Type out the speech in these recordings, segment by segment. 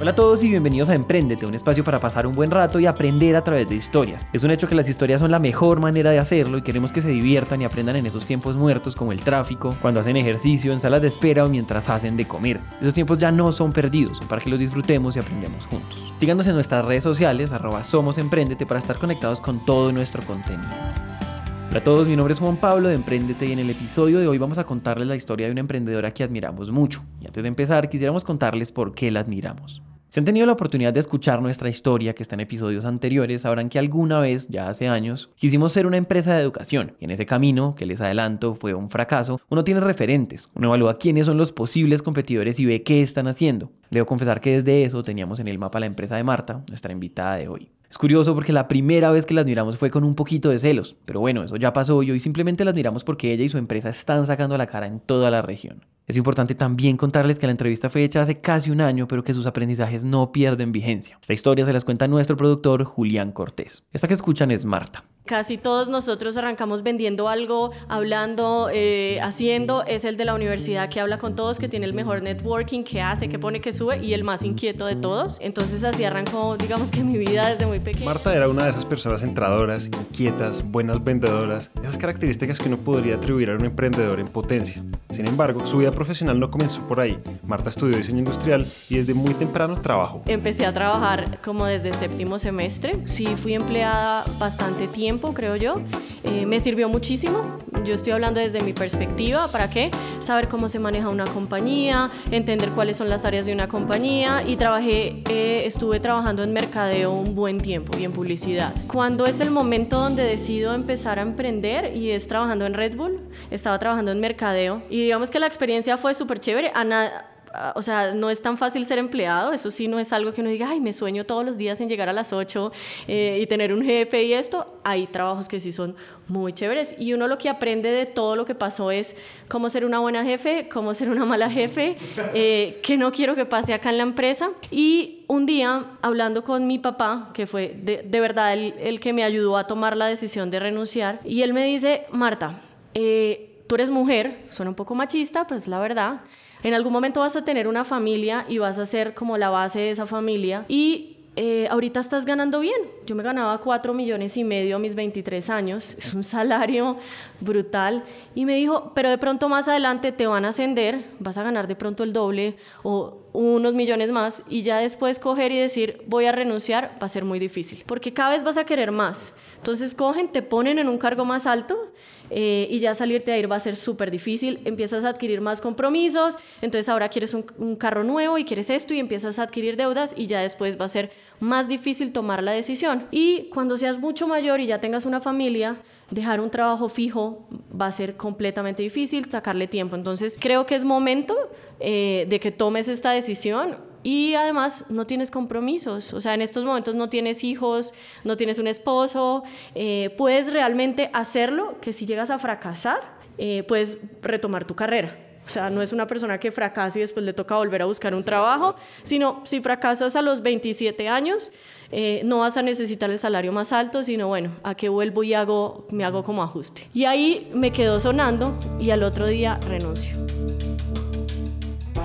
Hola a todos y bienvenidos a Emprendete, un espacio para pasar un buen rato y aprender a través de historias. Es un hecho que las historias son la mejor manera de hacerlo y queremos que se diviertan y aprendan en esos tiempos muertos como el tráfico, cuando hacen ejercicio, en salas de espera o mientras hacen de comer. Esos tiempos ya no son perdidos, son para que los disfrutemos y aprendemos juntos. Síganos en nuestras redes sociales, arroba Somos Emprendete, para estar conectados con todo nuestro contenido. Hola a todos, mi nombre es Juan Pablo de Emprendete y en el episodio de hoy vamos a contarles la historia de una emprendedora que admiramos mucho. Y antes de empezar, quisiéramos contarles por qué la admiramos. Si han tenido la oportunidad de escuchar nuestra historia que está en episodios anteriores, sabrán que alguna vez, ya hace años, quisimos ser una empresa de educación. Y en ese camino, que les adelanto, fue un fracaso, uno tiene referentes, uno evalúa quiénes son los posibles competidores y ve qué están haciendo. Debo confesar que desde eso teníamos en el mapa la empresa de Marta, nuestra invitada de hoy. Es curioso porque la primera vez que la admiramos fue con un poquito de celos, pero bueno, eso ya pasó y hoy simplemente la admiramos porque ella y su empresa están sacando la cara en toda la región. Es importante también contarles que la entrevista fue hecha hace casi un año, pero que sus aprendizajes no pierden vigencia. Esta historia se las cuenta nuestro productor Julián Cortés. Esta que escuchan es Marta. Casi todos nosotros arrancamos vendiendo algo, hablando, eh, haciendo. Es el de la universidad que habla con todos, que tiene el mejor networking, que hace, que pone, que sube y el más inquieto de todos. Entonces así arrancó, digamos que mi vida desde muy pequeña. Marta era una de esas personas entradoras, inquietas, buenas vendedoras, esas características que uno podría atribuir a un emprendedor en potencia. Sin embargo, su vida profesional no comenzó por ahí. Marta estudió diseño industrial y desde muy temprano trabajó. Empecé a trabajar como desde séptimo semestre. Sí, fui empleada bastante tiempo creo yo. Eh, me sirvió muchísimo. Yo estoy hablando desde mi perspectiva. ¿Para qué? Saber cómo se maneja una compañía, entender cuáles son las áreas de una compañía y trabajé, eh, estuve trabajando en mercadeo un buen tiempo y en publicidad. Cuando es el momento donde decido empezar a emprender y es trabajando en Red Bull, estaba trabajando en mercadeo y digamos que la experiencia fue súper chévere. A Ah, o sea, no es tan fácil ser empleado, eso sí no es algo que uno diga, ay, me sueño todos los días en llegar a las 8 eh, y tener un jefe y esto. Hay trabajos que sí son muy chéveres y uno lo que aprende de todo lo que pasó es cómo ser una buena jefe, cómo ser una mala jefe, eh, que no quiero que pase acá en la empresa. Y un día, hablando con mi papá, que fue de, de verdad el, el, que me ayudó a tomar la decisión de renunciar, y él me dice, Marta, eh, tú eres mujer, suena un poco machista, pero es la verdad. En algún momento vas a tener una familia y vas a ser como la base de esa familia y eh, ahorita estás ganando bien. Yo me ganaba 4 millones y medio a mis 23 años, es un salario brutal. Y me dijo, pero de pronto más adelante te van a ascender, vas a ganar de pronto el doble o unos millones más y ya después coger y decir voy a renunciar va a ser muy difícil, porque cada vez vas a querer más. Entonces cogen, te ponen en un cargo más alto eh, y ya salirte a ir va a ser súper difícil. Empiezas a adquirir más compromisos, entonces ahora quieres un, un, carro nuevo y quieres esto y empiezas a adquirir deudas y ya después va a ser más difícil tomar la decisión. Y cuando seas mucho mayor y ya tengas una familia, dejar un trabajo fijo va a ser completamente difícil, sacarle tiempo. Entonces creo que es momento eh, de que tomes esta decisión y además no tienes compromisos, o sea, en estos momentos no tienes hijos, no tienes un esposo, eh, puedes realmente hacerlo, que si llegas a fracasar, eh, puedes retomar tu carrera. O sea, no es una persona que fracasa y después le toca volver a buscar un trabajo, sino si fracasas a los 27 años, eh, no vas a necesitar el salario más alto, sino bueno, a qué vuelvo y hago, me hago como ajuste. Y ahí me quedó sonando y al otro día renuncio.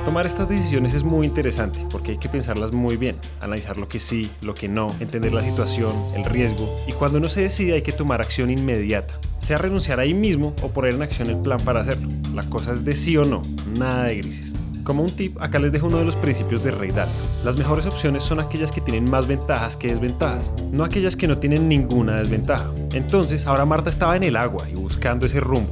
Tomar estas decisiones es muy interesante porque hay que pensarlas muy bien, analizar lo que sí, lo que no, entender la situación, el riesgo y cuando uno se decide hay que tomar acción inmediata, sea renunciar ahí mismo o poner en acción el plan para hacerlo. La cosa es de sí o no, nada de grises. Como un tip, acá les dejo uno de los principios de Rey. Las mejores opciones son aquellas que tienen más ventajas que desventajas, no aquellas que no tienen ninguna desventaja. Entonces, ahora Marta estaba en el agua y buscando ese rumbo.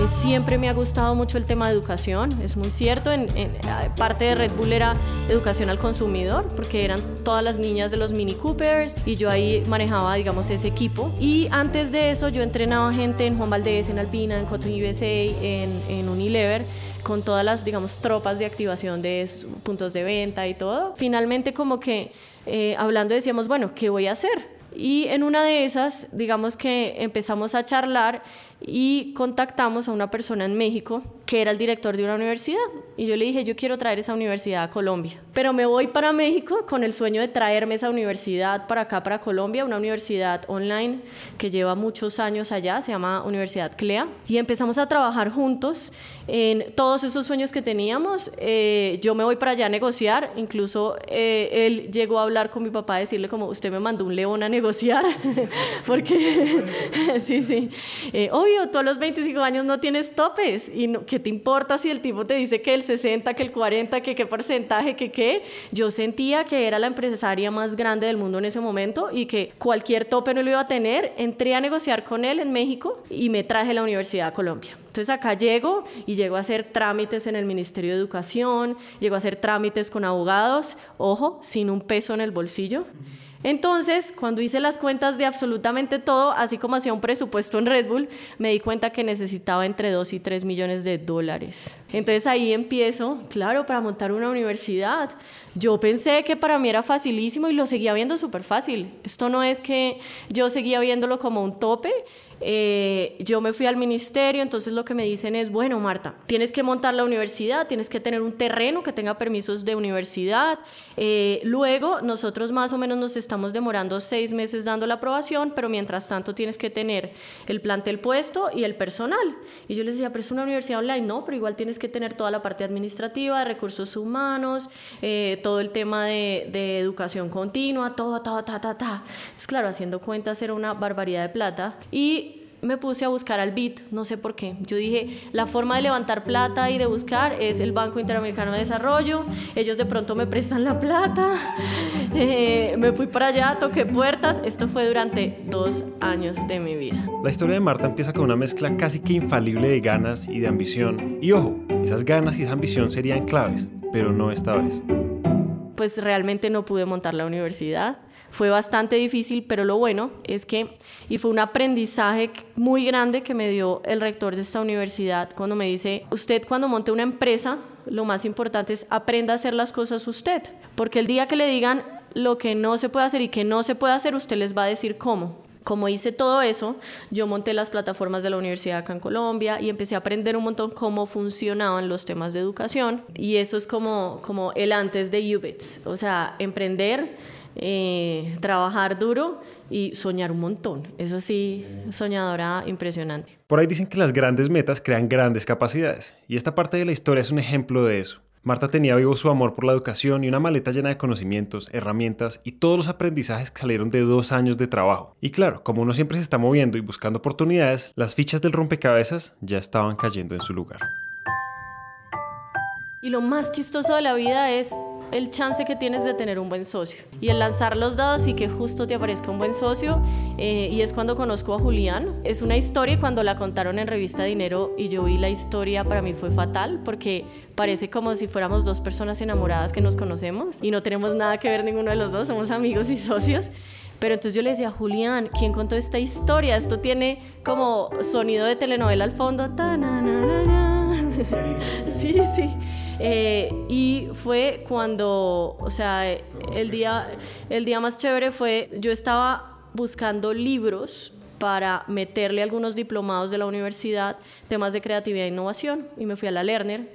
Eh, siempre me ha gustado mucho el tema de educación, es muy cierto. En, en, parte de Red Bull era educación al consumidor, porque eran todas las niñas de los Mini Coopers y yo ahí manejaba, digamos, ese equipo. Y antes de eso yo entrenaba gente en Juan Valdez, en Alpina, en Cotton USA, en, en Unilever con todas las, digamos, tropas de activación de puntos de venta y todo. Finalmente, como que eh, hablando decíamos, bueno, ¿qué voy a hacer? Y en una de esas, digamos que empezamos a charlar y contactamos a una persona en México que era el director de una universidad. Y yo le dije, yo quiero traer esa universidad a Colombia. Pero me voy para México con el sueño de traerme esa universidad para acá, para Colombia, una universidad online que lleva muchos años allá, se llama Universidad CLEA. Y empezamos a trabajar juntos en todos esos sueños que teníamos. Eh, yo me voy para allá a negociar, incluso eh, él llegó a hablar con mi papá, a decirle como, usted me mandó un león a negociar, porque, sí, sí, eh, obvio, tú a los 25 años no tienes topes y no, ¿Qué te importa si el tipo te dice que el 60, que el 40, que qué porcentaje, que qué? Yo sentía que era la empresaria más grande del mundo en ese momento y que cualquier tope no lo iba a tener. Entré a negociar con él en México y me traje la Universidad a Colombia. Entonces acá llego y llego a hacer trámites en el Ministerio de Educación, llego a hacer trámites con abogados, ojo, sin un peso en el bolsillo. Entonces, cuando hice las cuentas de absolutamente todo, así como hacía un presupuesto en Red Bull, me di cuenta que necesitaba entre 2 y 3 millones de dólares. Entonces ahí empiezo, claro, para montar una universidad. Yo pensé que para mí era facilísimo y lo seguía viendo súper fácil. Esto no es que yo seguía viéndolo como un tope, eh, yo me fui al ministerio, entonces lo que me dicen es, bueno, Marta, tienes que montar la universidad, tienes que tener un terreno que tenga permisos de universidad. Eh, luego, nosotros más o menos nos estamos demorando seis meses dando la aprobación, pero mientras tanto tienes que tener el plantel puesto y el personal. Y yo les decía, pero es una universidad online, no, pero igual tienes que tener toda la parte administrativa, recursos humanos, eh, todo el tema de, educación continua, todo, todo, ta, ta, ta. Es claro, haciendo cuentas era una barbaridad de plata. Y me puse a buscar al BID, no sé por qué. Yo dije, la forma de levantar plata y de buscar es el Banco Interamericano de Desarrollo, ellos de pronto me prestan la plata, eh, me fui para allá, toqué puertas, esto fue durante dos años de mi vida. La historia de Marta empieza con una mezcla casi que infalible de ganas y de ambición. Y ojo, esas ganas y esa ambición serían claves, pero no esta vez. Pues realmente no pude montar la universidad fue bastante difícil, pero lo bueno es que, y fue un aprendizaje muy grande que me dio el rector de esta universidad cuando me dice, usted cuando monte una empresa, lo más importante es aprenda a hacer las cosas usted, porque el día que le digan lo que no se puede hacer y que no se puede hacer, usted les va a decir cómo. Como hice todo eso, yo monté las plataformas de la universidad acá en Colombia y empecé a aprender un montón cómo funcionaban los temas de educación. Y eso es como, como el antes de UBITS, o sea, emprender eh, trabajar duro y soñar un montón. Eso sí, soñadora impresionante. Por ahí dicen que las grandes metas crean grandes capacidades, y esta parte de la historia es un ejemplo de eso. Marta tenía vivo su amor por la educación y una maleta llena de conocimientos, herramientas y todos los aprendizajes que salieron de dos años de trabajo. Y claro, como uno siempre se está moviendo y buscando oportunidades, las fichas del rompecabezas ya estaban cayendo en su lugar. Y lo más chistoso de la vida es el chance que tienes de tener un buen socio. Y el lanzar los dados y que justo te aparezca un buen socio. Eh, y es cuando conozco a Julián. Es una historia cuando la contaron en revista Dinero y yo vi la historia, para mí fue fatal porque parece como si fuéramos dos personas enamoradas que nos conocemos y no tenemos nada que ver ninguno de los dos, somos amigos y socios. Pero entonces yo le decía, Julián, ¿quién contó esta historia? Esto tiene como sonido de telenovela al fondo. sí, sí. Eh, y fue cuando, o sea, el día, el día más chévere fue, yo estaba buscando libros para meterle algunos diplomados de la universidad, temas de creatividad e innovación, y me fui a la Lerner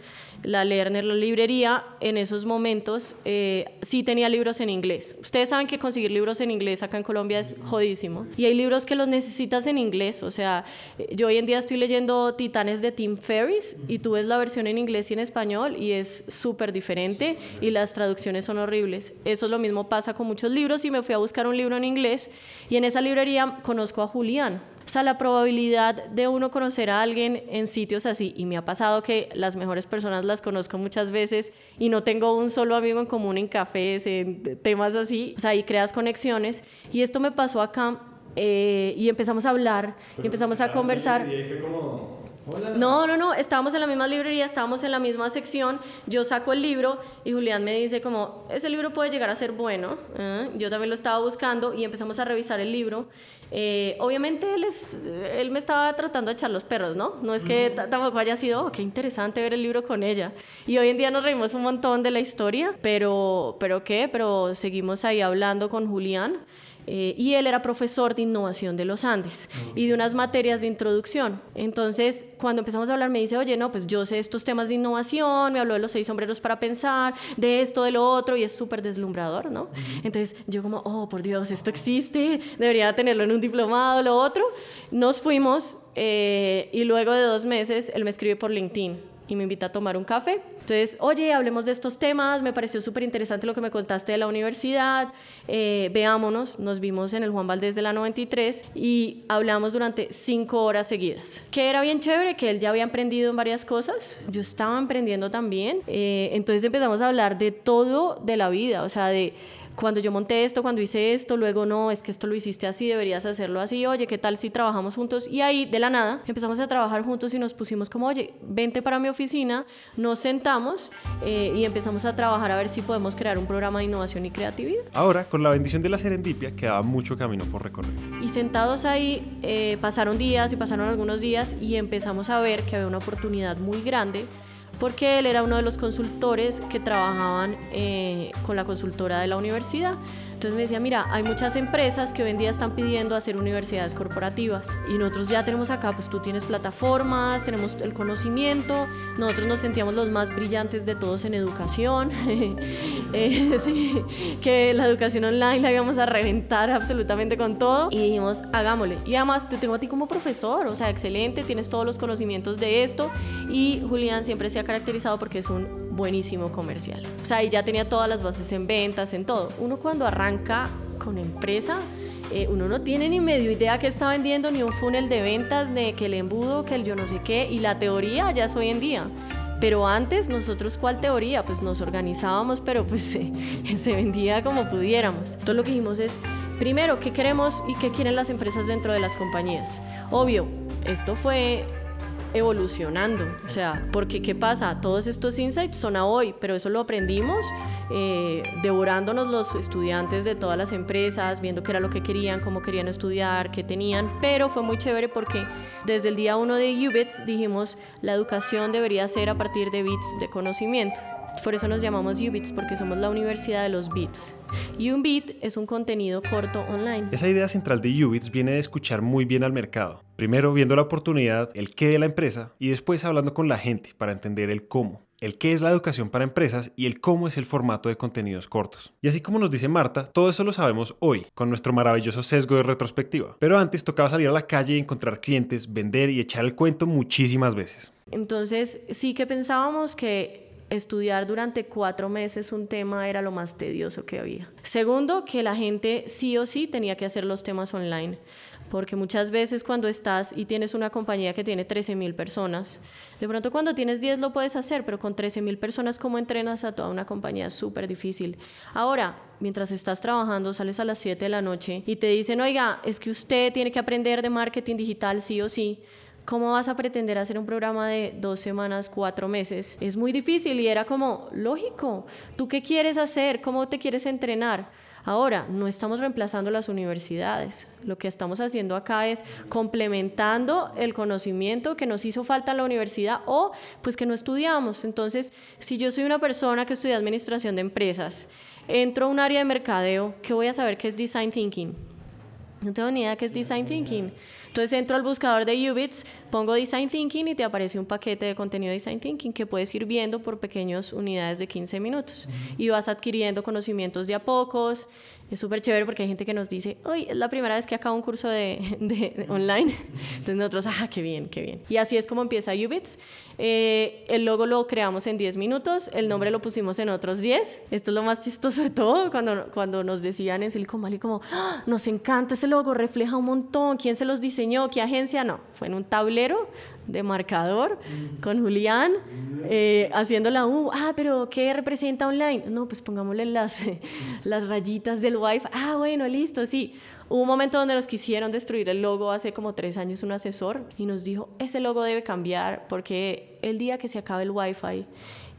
la Lerner, la librería, en esos momentos eh, sí tenía libros en inglés. Ustedes saben que conseguir libros en inglés acá en Colombia es jodísimo. Y hay libros que los necesitas en inglés. O sea, eh, yo hoy en día estoy leyendo Titanes de Tim Ferriss y tú ves la versión en inglés y en español y es súper diferente y las traducciones son horribles. Eso es lo mismo pasa con muchos libros y me fui a buscar un libro en inglés y en esa librería conozco a Julián. O sea, la probabilidad de uno conocer a alguien en sitios así, y me ha pasado que las mejores personas las conozco muchas veces y no tengo un solo amigo en común en cafés, en temas así, o sea, ahí creas conexiones. Y esto me pasó acá eh, y empezamos a hablar, y empezamos a conversar. Y ahí fue como no, no, no, estábamos en la misma librería, estábamos en la misma sección, yo saco el libro y Julián me dice como, ese libro puede llegar a ser bueno, ¿eh? yo también lo estaba buscando y empezamos a revisar el libro. Eh, obviamente él, es, él me estaba tratando de echar los perros, ¿no? No es que tampoco haya sido, oh, qué interesante ver el libro con ella. Y hoy en día nos reímos un montón de la historia, pero, pero ¿qué? Pero seguimos ahí hablando con Julián. Eh, y él era profesor de innovación de los Andes y de unas materias de introducción. Entonces, cuando empezamos a hablar, me dice, oye, no, pues yo sé estos temas de innovación, me habló de los seis sombreros para pensar, de esto, de lo otro, y es súper deslumbrador, ¿no? Entonces, yo como, oh, por Dios, esto existe, debería tenerlo en un diplomado, lo otro. Nos fuimos eh, y luego de dos meses, él me escribe por LinkedIn y me invita a tomar un café. Entonces, oye, hablemos de estos temas, me pareció súper interesante lo que me contaste de la universidad, eh, veámonos, nos vimos en el Juan Valdés de la 93 y hablamos durante cinco horas seguidas. Que era bien chévere, que él ya había emprendido en varias cosas, yo estaba emprendiendo también, eh, entonces empezamos a hablar de todo de la vida, o sea, de cuando yo monté esto, cuando hice esto, luego no, es que esto lo hiciste así, deberías hacerlo así, oye, ¿qué tal si trabajamos juntos? Y ahí, de la nada, empezamos a trabajar juntos y nos pusimos como, oye, vente para mi oficina, nos sentamos eh, y empezamos a trabajar a ver si podemos crear un programa de innovación y creatividad. Ahora, con la bendición de la serendipia, quedaba mucho camino por recorrer. Y sentados ahí, eh, pasaron días y pasaron algunos días y empezamos a ver que había una oportunidad muy grande porque él era uno de los consultores que trabajaban eh, con la consultora de la universidad. Entonces me decía, mira, hay muchas empresas que hoy en día están pidiendo hacer universidades corporativas y nosotros ya tenemos acá, pues tú tienes plataformas, tenemos el conocimiento, nosotros nos sentíamos los más brillantes de todos en educación, eh, sí, que la educación online la íbamos a reventar absolutamente con todo y dijimos, hagámosle. Y además te tengo a ti como profesor, o sea, excelente, tienes todos los conocimientos de esto y Julián siempre se ha caracterizado porque es un buenísimo comercial. O sea, y ya tenía todas las bases en ventas, en todo. Uno cuando arranca con empresa, eh, uno no tiene ni medio idea que está vendiendo, ni un funnel de ventas, de que el embudo, que el yo no sé qué, y la teoría ya es hoy en día. Pero antes nosotros, ¿cuál teoría? Pues nos organizábamos, pero pues se, vendía como pudiéramos. Entonces lo que dijimos es, primero, ¿qué queremos y qué quieren las empresas dentro de las compañías? Obvio, esto fue evolucionando. O sea, porque ¿qué pasa? Todos estos insights son a hoy, pero eso lo aprendimos eh, devorándonos los estudiantes de todas las empresas, viendo qué era lo que querían, cómo querían estudiar, qué tenían, pero fue muy chévere porque desde el día uno de UBITS dijimos la educación debería ser a partir de bits de conocimiento. Por eso nos llamamos UBITS, porque somos la universidad de los bits. Y un bit es un contenido corto online. Esa idea central de UBITS viene de escuchar muy bien al mercado. Primero viendo la oportunidad, el qué de la empresa, y después hablando con la gente para entender el cómo. El qué es la educación para empresas y el cómo es el formato de contenidos cortos. Y así como nos dice Marta, todo eso lo sabemos hoy, con nuestro maravilloso sesgo de retrospectiva. Pero antes tocaba salir a la calle y encontrar clientes, vender y echar el cuento muchísimas veces. Entonces sí que pensábamos que estudiar durante cuatro meses un tema era lo más tedioso que había. Segundo, que la gente sí o sí tenía que hacer los temas online, porque muchas veces cuando estás y tienes una compañía que tiene 13 mil personas, de pronto cuando tienes 10 lo puedes hacer, pero con 13 mil personas, ¿cómo entrenas a toda una compañía? Súper difícil. Ahora, mientras estás trabajando, sales a las 7 de la noche y te dicen, oiga, es que usted tiene que aprender de marketing digital sí o sí ¿Cómo vas a pretender hacer un programa de dos semanas, cuatro meses? Es muy difícil y era como, lógico, ¿tú qué quieres hacer? ¿Cómo te quieres entrenar? Ahora, no estamos reemplazando las universidades. Lo que estamos haciendo acá es complementando el conocimiento que nos hizo falta en la universidad o pues que no estudiamos. Entonces, si yo soy una persona que estudia administración de empresas, entro a un área de mercadeo, ¿qué voy a saber qué es design thinking? No tengo ni idea qué es design thinking. Entonces entro al buscador de Ubits, pongo Design Thinking y te aparece un paquete de contenido de Design Thinking que puedes ir viendo por pequeñas unidades de 15 minutos y vas adquiriendo conocimientos de a pocos es súper chévere porque hay gente que nos dice, hoy es la primera vez que acabo un curso de, de, online. Entonces nosotros, ah, qué bien, qué bien. Y así es como empieza Ubits. Eh, el logo lo creamos en 10 minutos, el nombre lo pusimos en otros 10. Esto es lo más chistoso de todo, cuando, cuando nos decían en Silicon Valley como, ah, nos encanta ese logo, refleja un montón, ¿quién se los diseñó? ¿Qué agencia? No, fue en un tablero de marcador con Julián eh, haciendo la U. Ah, pero ¿qué representa online? No, pues pongámosle las, las rayitas del Wi-Fi. Ah, bueno, listo, sí. Hubo un momento donde nos quisieron destruir el logo hace como tres años un asesor y nos dijo, ese logo debe cambiar porque el día que se acabe el Wi-Fi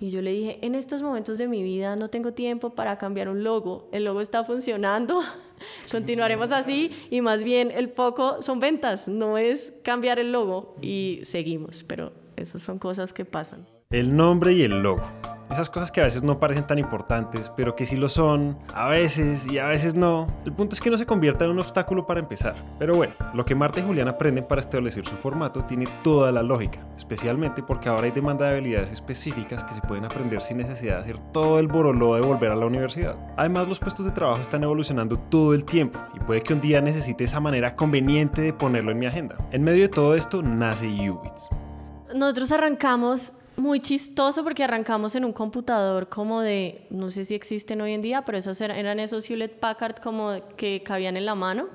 y yo le dije, en estos momentos de mi vida no tengo tiempo para cambiar un logo, el logo está funcionando, continuaremos así y más bien el foco son ventas, no es cambiar el logo y seguimos, pero esas son cosas que pasan. el nombre y el logo. Esas cosas que a veces no parecen tan importantes, pero que sí lo son, a veces y a veces no. El punto es que no se convierta en un obstáculo para empezar. Pero bueno, lo que Marta y Julián aprenden para establecer su formato tiene toda la lógica, especialmente porque ahora hay demanda de habilidades específicas que se pueden aprender sin necesidad de hacer todo el boroló de volver a la universidad. Además, los puestos de trabajo están evolucionando todo el tiempo y puede que un día necesite esa manera conveniente de ponerlo en mi agenda. En medio de todo esto nace Ubits. Nosotros arrancamos muy chistoso porque arrancamos en un computador como de, no sé si existen hoy en día, pero esos eran, esos Hewlett Packard como que cabían en la mano.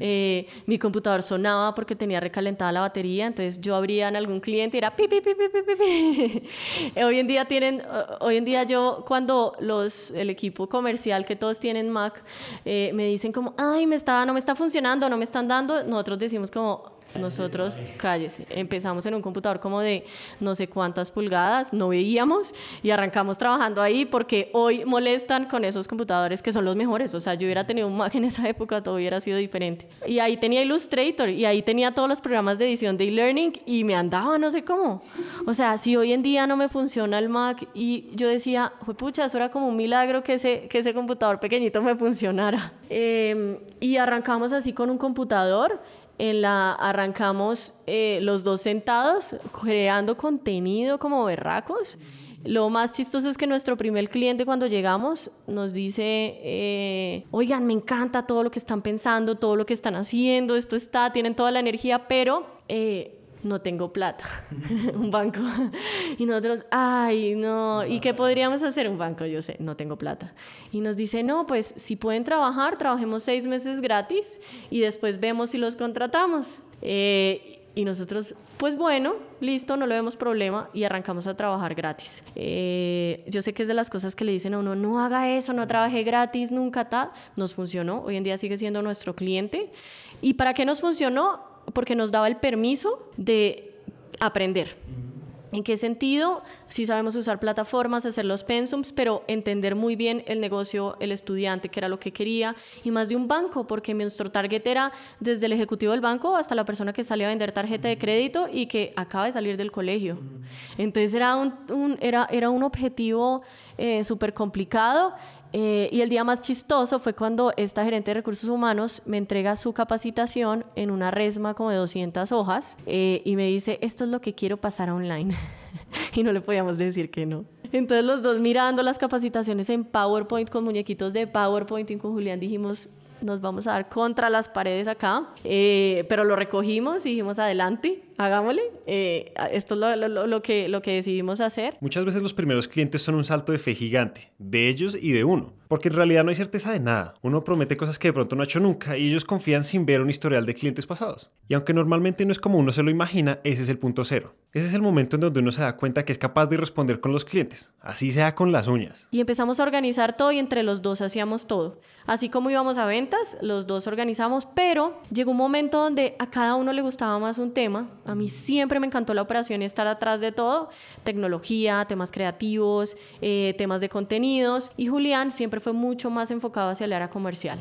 Eh, mi computador sonaba porque tenía recalentada la batería, entonces yo abría en algún cliente y era pi, pi, pi, pi, pi, pi. hoy en día tienen, hoy en día yo cuando los, el equipo comercial que todos tienen Mac eh, me dicen como, ay, me está, no me está funcionando, no me están dando, nosotros decimos como, nosotros, cállese, empezamos en un computador como de no sé cuántas pulgadas, no veíamos y arrancamos trabajando ahí porque hoy molestan con esos computadores que son los mejores. O sea, yo hubiera tenido un Mac en esa época, todo hubiera sido diferente. Y ahí tenía Illustrator y ahí tenía todos los programas de edición de e-learning y me andaba no sé cómo. O sea, si hoy en día no me funciona el Mac y yo decía, pucha, eso era como un milagro que ese, que ese computador pequeñito me funcionara. Em, y arrancamos así con un computador en la arrancamos eh, los dos sentados creando contenido como berracos. Lo más chistoso es que nuestro primer cliente cuando llegamos nos dice, eh, oigan, me encanta todo lo que están pensando, todo lo que están haciendo, esto está, tienen toda la energía, pero eh, no tengo plata, un banco. Y nosotros, ay, no, ¿y qué podríamos hacer un banco? Yo sé, no tengo plata. Y nos dice, no, pues si pueden trabajar, trabajemos seis meses gratis y después vemos si los contratamos. Eh, y nosotros, pues bueno, listo, no le vemos problema y arrancamos a trabajar gratis. Eh, yo sé que es de las cosas que le dicen a uno, no haga eso, no trabaje gratis, nunca tal. Nos funcionó, hoy en día sigue siendo nuestro cliente. ¿Y para qué nos funcionó? Porque nos daba el permiso de aprender. ¿En qué sentido? Sí sabemos usar plataformas, hacer los pensums, pero entender muy bien el negocio, el estudiante, que era lo que quería, y más de un banco, porque nuestro target era desde el ejecutivo del banco hasta la persona que sale a vender tarjeta de crédito y que acaba de salir del colegio. Entonces era un, era, era un objetivo eh, súper complicado eh, y el día más chistoso fue cuando esta gerente de recursos humanos me entrega su capacitación en una resma como de 200 hojas eh, y me dice, esto es lo que quiero pasar online. y no le podíamos decir que no. Entonces los dos mirando las capacitaciones en PowerPoint con muñequitos de PowerPoint y con Julián dijimos, nos vamos a dar contra las paredes acá, eh, pero lo recogimos y dijimos adelante, hagámosle, eh, esto es lo, lo, que, lo que decidimos hacer. Muchas veces los primeros clientes son un salto de fe gigante, de ellos y de uno, porque en realidad no hay certeza de nada, uno promete cosas que de pronto no ha hecho nunca y ellos confían sin ver un historial de clientes pasados. Y aunque normalmente no es como uno se lo imagina, ese es el punto cero. Ese es el momento en donde uno se da cuenta que es capaz de responder con los clientes, así sea con las uñas. Y empezamos a organizar todo y entre los dos hacíamos todo. Así como íbamos a ventas, los dos organizamos, pero llegó un momento donde a cada uno le gustaba más un tema. A mí siempre me encantó la operación y estar atrás de todo, tecnología, temas creativos, eh, temas de contenidos. Y Julián siempre fue mucho más enfocado hacia el área comercial.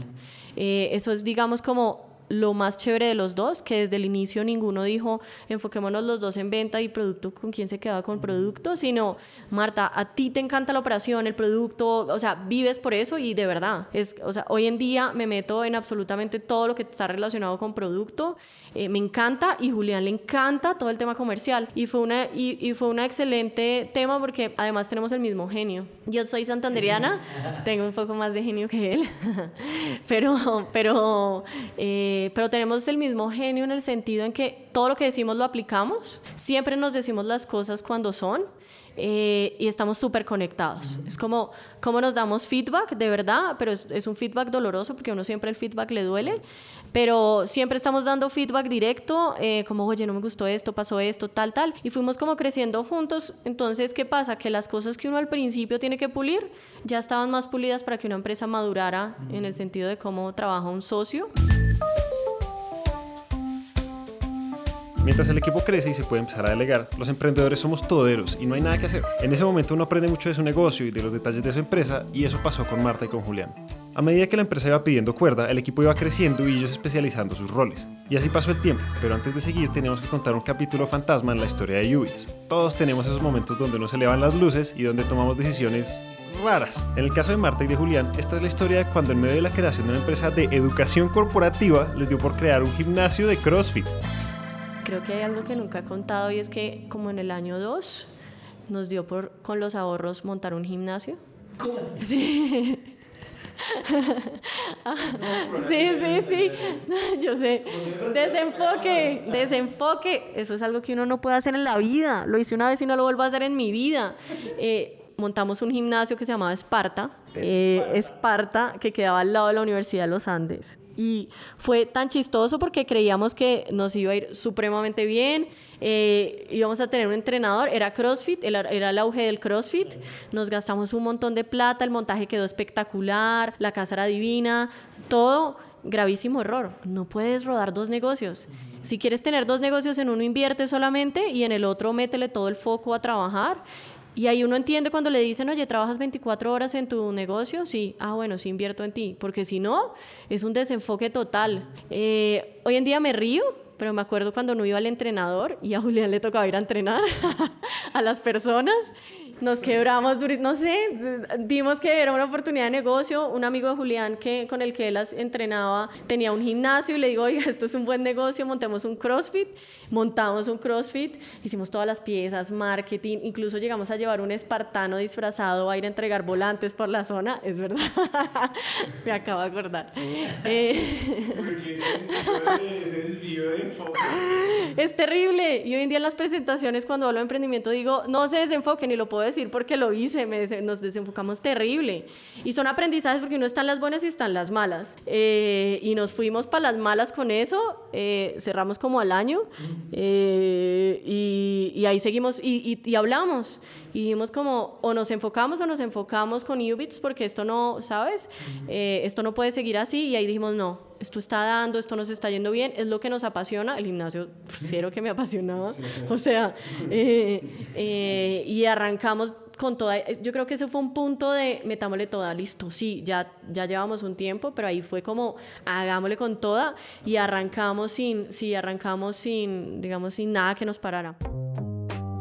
Eh, eso es, digamos, como lo más chévere de los dos, que desde el inicio ninguno dijo enfoquémonos los dos en venta y producto con quién se quedaba con producto, sino Marta, a ti te encanta la operación, el producto, o sea, vives por eso y de verdad, es, o sea, hoy en día me meto en absolutamente todo lo que está relacionado con producto, eh, me encanta y Julián le encanta todo el tema comercial y fue una y, y fue un excelente tema porque además tenemos el mismo genio. Yo soy santanderiana, tengo un poco más de genio que él, pero pero eh, eh, pero tenemos el mismo genio en el sentido en que todo lo que decimos lo aplicamos, siempre nos decimos las cosas cuando son eh, y estamos súper conectados. Es como, como nos damos feedback, de verdad, pero es, es, un feedback doloroso porque a uno siempre el feedback le duele, pero siempre estamos dando feedback directo, eh, como, oye, no me gustó esto, pasó esto, tal, tal, y fuimos como creciendo juntos. Entonces, ¿qué pasa? Que las cosas que uno al principio tiene que pulir ya estaban más pulidas para que una empresa madurara en el sentido de cómo trabaja un socio. Mientras el equipo crece y se puede empezar a delegar, los emprendedores somos toderos y no hay nada que hacer. En ese momento uno aprende mucho de su negocio y de los detalles de su empresa y eso pasó con Marta y con Julián. A medida que la empresa iba pidiendo cuerda, el equipo iba creciendo y ellos especializando sus roles. Y así pasó el tiempo, pero antes de seguir tenemos que contar un capítulo fantasma en la historia de Ubits. Todos tenemos esos momentos donde no se elevan las luces y donde tomamos decisiones raras. En el caso de Marta y de Julián, esta es la historia de cuando en medio de la creación de una empresa de educación corporativa les dio por crear un gimnasio de CrossFit. Creo que hay algo que nunca he contado y es que como en el año 2 nos dio por con los ahorros montar un gimnasio. ¿Cómo? Sí. sí, sí, sí. Yo sé. Desenfoque, desenfoque. Eso es algo que uno no puede hacer en la vida. Lo hice una vez y no lo vuelvo a hacer en mi vida. Eh, montamos un gimnasio que se llamaba Esparta, eh, Esparta, que quedaba al lado de la Universidad de los Andes. Y fue tan chistoso porque creíamos que nos iba a ir supremamente bien, eh, íbamos a tener un entrenador, era CrossFit, era, era el auge del CrossFit, nos gastamos un montón de plata, el montaje quedó espectacular, la casa era divina, todo gravísimo error, no puedes rodar dos negocios. Si quieres tener dos negocios, en uno invierte solamente y en el otro métele todo el foco a trabajar y ahí uno entiende cuando le dicen, oye, ¿trabajas 24 horas en tu negocio? Sí, ah, bueno, sí invierto en ti, porque si no, es un desenfoque total. Eh, hoy en día me río, pero me acuerdo cuando no iba al entrenador y a Julián le tocaba ir a entrenar a las personas nos quebramos, no sé, vimos que era una oportunidad de negocio. Un amigo de Julián que, con el que él entrenaba tenía un gimnasio y le digo, oiga, esto es un buen negocio, montemos un CrossFit. Montamos un CrossFit, hicimos todas las piezas, marketing, incluso llegamos a llevar un espartano disfrazado a ir a entregar volantes por la zona, es verdad. Me acabo de acordar. es terrible. Y hoy en día en las presentaciones, cuando hablo de emprendimiento, digo, no se desenfoquen y lo puedo decir porque lo hice, nos desenfocamos terrible. Y son aprendizajes porque uno está en las buenas y están las malas. Eh, y nos fuimos para las malas con eso, eh, cerramos como al año eh, y, ahí seguimos y, y, hablamos. Y dijimos como, o nos enfocamos o nos enfocamos con Ubits porque esto no, ¿sabes? esto no puede seguir así y ahí dijimos, no, esto está dando, esto nos está yendo bien, es lo que nos apasiona. El gimnasio, cero que me apasionaba. O sea, y arrancamos con toda, yo creo que ese fue un punto de metámosle toda, listo, sí, ya, ya llevamos un tiempo, pero ahí fue como hagámosle con toda y arrancamos sin, sí, arrancamos sin, digamos, sin nada que nos parara.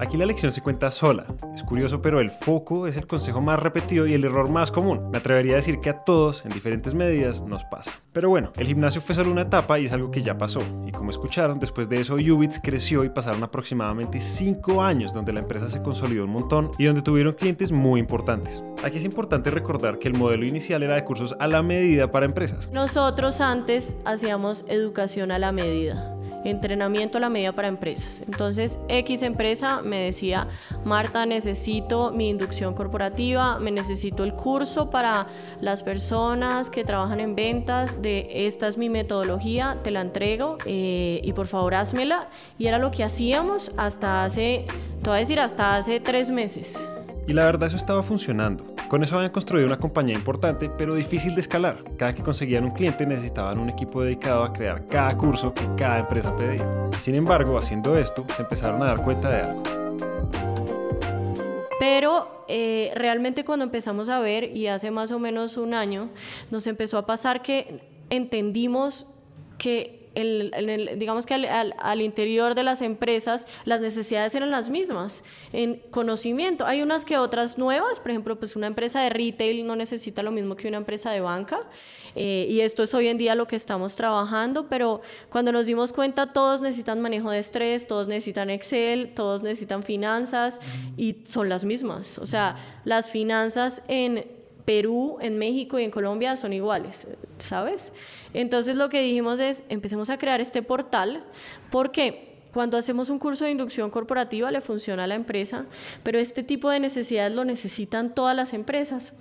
Aquí la lección se cuenta sola. Es curioso, pero el foco es el consejo más repetido y el error más común. Me atrevería a decir que a todos, en diferentes medidas, nos pasa. Pero bueno, el gimnasio fue solo una etapa y es algo que ya pasó. Y como escucharon, después de eso Ubits creció y pasaron aproximadamente 5 años donde la empresa se consolidó un montón y donde tuvieron clientes muy importantes. Aquí es importante recordar que el modelo inicial era de cursos a la medida para empresas. Nosotros antes hacíamos educación a la medida entrenamiento a la medida para empresas. Entonces, X empresa me decía, Marta, necesito mi inducción corporativa, me necesito el curso para las personas que trabajan en ventas, de esta es mi metodología, te la entrego eh, y por favor házmela. Y era lo que hacíamos hasta hace, te voy a decir, hasta hace tres meses. Y la verdad eso estaba funcionando. Con eso habían construido una compañía importante, pero difícil de escalar. Cada que conseguían un cliente necesitaban un equipo dedicado a crear cada curso que cada empresa pedía. Sin embargo, haciendo esto, se empezaron a dar cuenta de algo. Pero eh, realmente cuando empezamos a ver, y hace más o menos un año, nos empezó a pasar que entendimos que el, digamos que al, interior de las empresas las necesidades eran las mismas en conocimiento. Hay unas que otras nuevas, por ejemplo, pues una empresa de retail no necesita lo mismo que una empresa de banca eh, y esto es hoy en día lo que estamos trabajando, pero cuando nos dimos cuenta todos necesitan manejo de estrés, todos necesitan Excel, todos necesitan finanzas y son las mismas. O sea, las finanzas en Perú, en México y en Colombia son iguales, ¿sabes? Entonces lo que dijimos es, empecemos a crear este portal porque cuando hacemos un curso de inducción corporativa le funciona a la empresa, pero este tipo de necesidades lo necesitan todas las empresas.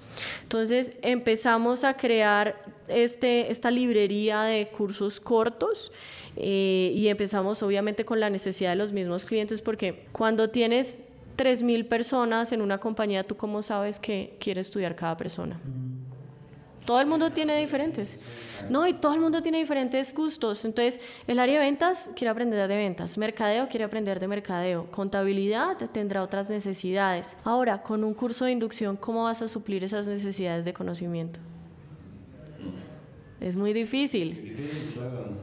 Entonces empezamos a crear este, esta librería de cursos cortos eh, y empezamos obviamente con la necesidad de los mismos clientes porque cuando tienes 3.000 personas en una compañía, ¿tú cómo sabes que quiere estudiar cada persona? Todo el mundo tiene diferentes. No, y todo el mundo tiene diferentes gustos. Entonces, el área de ventas quiere aprender de ventas, mercadeo quiere aprender de mercadeo, contabilidad tendrá otras necesidades. Ahora, con un curso de inducción, ¿cómo vas a suplir esas necesidades de conocimiento? Es muy difícil.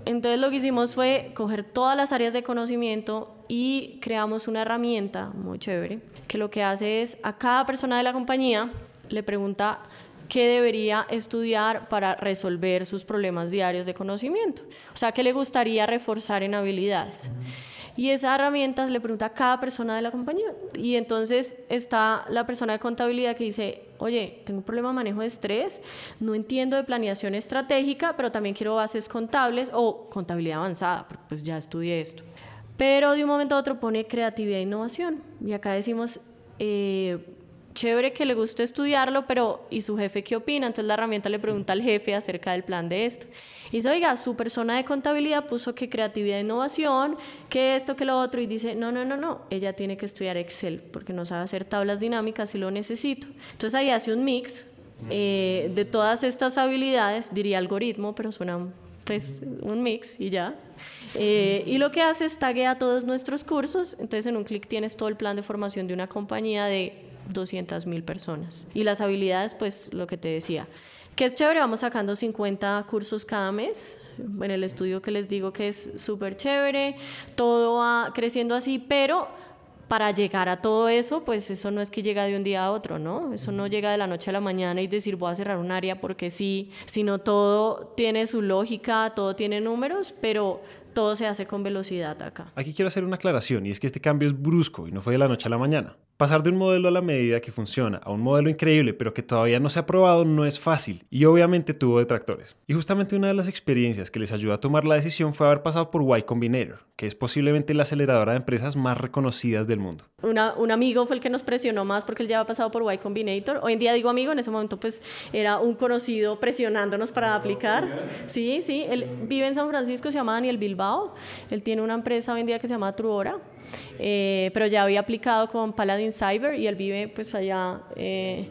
Entonces lo que hicimos fue coger todas las áreas de conocimiento y creamos una herramienta muy chévere que lo que hace es a cada persona de la compañía le pregunta qué debería estudiar para resolver sus problemas diarios de conocimiento. O sea, qué le gustaría reforzar en habilidades. Y esa herramienta le pregunta a cada persona de la compañía. Y entonces está la persona de contabilidad que dice, oye, tengo un problema de manejo de estrés, no entiendo de planeación estratégica, pero también quiero bases contables o contabilidad avanzada, porque pues ya estudié esto. Pero de un momento a otro pone creatividad e innovación. Y acá decimos, eh, chévere que le guste estudiarlo, pero ¿y su jefe qué opina? Entonces la herramienta le pregunta al jefe acerca del plan de esto. Y dice, oiga, su persona de contabilidad puso que creatividad e innovación, que esto, que lo otro, y dice, no, no, no, no, ella tiene que estudiar Excel porque no sabe hacer tablas dinámicas y lo necesito. Entonces ahí hace un mix eh, de todas estas habilidades, diría algoritmo, pero suena pues un mix y ya. Eh, y lo que hace es taguea todos nuestros cursos, entonces en un clic tienes todo el plan de formación de una compañía de 200 mil personas. Y las habilidades, pues lo que te decía, que es chévere, vamos sacando 50 cursos cada mes, en el estudio que les digo que es súper chévere, todo va creciendo así, pero para llegar a todo eso, pues eso no es que llega de un día a otro, ¿no? Eso no llega de la noche a la mañana y decir voy a cerrar un área porque sí, sino todo tiene su lógica, todo tiene números, pero todo se hace con velocidad acá. Aquí quiero hacer una aclaración y es que este cambio es brusco y no fue de la noche a la mañana. Pasar de un modelo a la medida que funciona a un modelo increíble pero que todavía no se ha probado no es fácil y obviamente tuvo detractores. Y justamente una de las experiencias que les ayudó a tomar la decisión fue haber pasado por Y Combinator, que es posiblemente la aceleradora de empresas más reconocidas del mundo. un amigo fue el que nos presionó más porque él ya había pasado por Y Combinator. Hoy en día digo amigo, en ese momento pues era un conocido presionándonos para aplicar. Sí, sí, él vive en San Francisco, se llama Daniel Bilbao. Él tiene una empresa hoy en día que se llama Truora, eh, pero ya había aplicado con Paladin Cyber y él vive pues allá. Eh,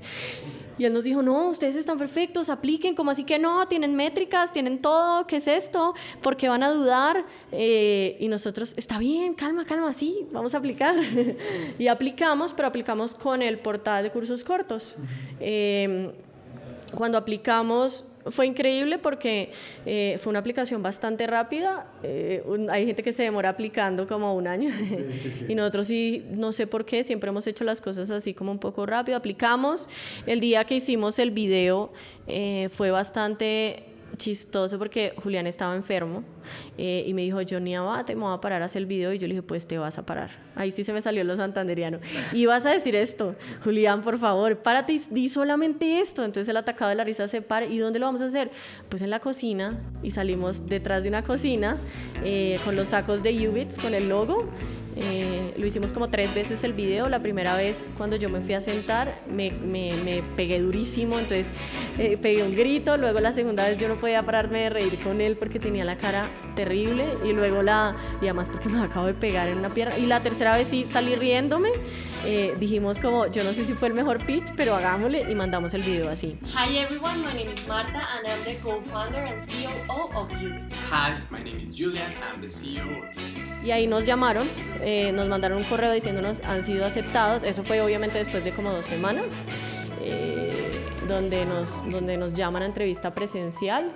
y él nos dijo, no, ustedes están perfectos, apliquen, como así que no, tienen métricas, tienen todo, ¿qué es esto? porque van a dudar? Eh, y nosotros, está bien, calma, calma, sí, vamos a aplicar. y aplicamos, pero aplicamos con el portal de cursos cortos. Eh, cuando aplicamos fue increíble porque eh, fue una aplicación bastante rápida. Eh, hay gente que se demora aplicando como un año y nosotros sí, no sé por qué, siempre hemos hecho las cosas así como un poco rápido. Aplicamos. El día que hicimos el video eh, fue bastante chistoso porque Julián estaba enfermo eh, y me dijo, ni abate, me voy a parar a hacer el video y yo le dije, pues te vas a parar. Ahí sí se me salió lo santanderiano. Y vas a decir esto, Julián, por favor, párate di solamente esto. Entonces el atacado de la risa se para. ¿Y dónde lo vamos a hacer? Pues en la cocina y salimos detrás de una cocina eh, con los sacos de Ubits, con el logo eh, lo hicimos como tres veces el video. La primera vez cuando yo me fui a sentar me, me, me pegué durísimo, entonces eh, pegué un grito. Luego la segunda vez yo no podía pararme de reír con él porque tenía la cara terrible. Y luego la, y además porque me acabo de pegar en una pierna. Y la tercera vez sí salí riéndome. Eh, dijimos como, yo no sé si fue el mejor pitch, pero hagámosle y mandamos el video así. Hi everyone, my name is Marta and I'm the co-founder and CEO of Unix. Hi, my name is Julian, I'm the CEO of Unix. Y ahí nos llamaron eh, nos mandaron un correo diciéndonos han sido aceptados. Eso fue obviamente después de como dos semanas, eh, donde, nos, donde nos llaman a entrevista presencial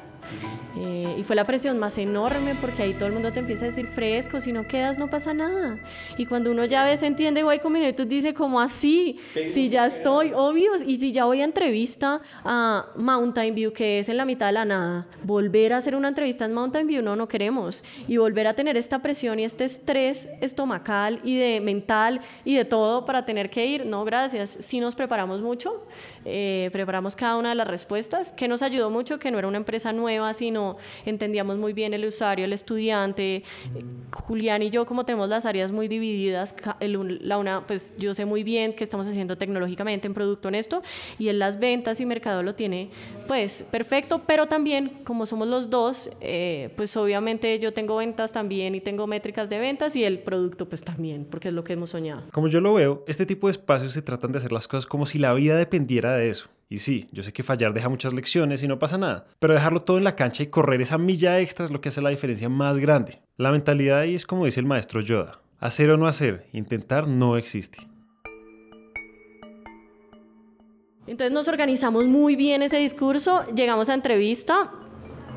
eh, y fue la presión más enorme porque ahí todo el mundo te empieza a decir fresco, si no quedas no pasa nada. Y cuando uno ya ve, se entiende, guay, con minutos dice como así, si ya estoy, obvio, y si ya voy a entrevista a Mountain View, que es en la mitad de la nada, volver a hacer una entrevista en Mountain View, no, no queremos. Y volver a tener esta presión y este estrés estomacal y de mental y de todo para tener que ir, no, gracias. Sí nos preparamos mucho, eh, preparamos cada una de las respuestas, que nos ayudó mucho, que no era una empresa nueva, sino entendíamos muy bien el usuario, el estudiante. Julián y yo, como tenemos las áreas muy divididas, la una, pues yo sé muy bien qué estamos haciendo tecnológicamente en producto en esto, y en las ventas y mercado lo tiene, pues perfecto, pero también, como somos los dos, eh, pues obviamente yo tengo ventas también y tengo métricas de ventas y el producto pues también, porque es lo que hemos soñado. Como yo lo veo, este tipo de espacios se tratan de hacer las cosas como si la vida dependiera de eso. Y sí, yo sé que fallar deja muchas lecciones y no pasa nada, pero dejarlo todo en la cancha y correr esa milla extra es lo que hace la diferencia más grande. La mentalidad ahí es como dice el maestro Yoda, hacer o no hacer, intentar no existe. Entonces nos organizamos muy bien ese discurso, llegamos a entrevista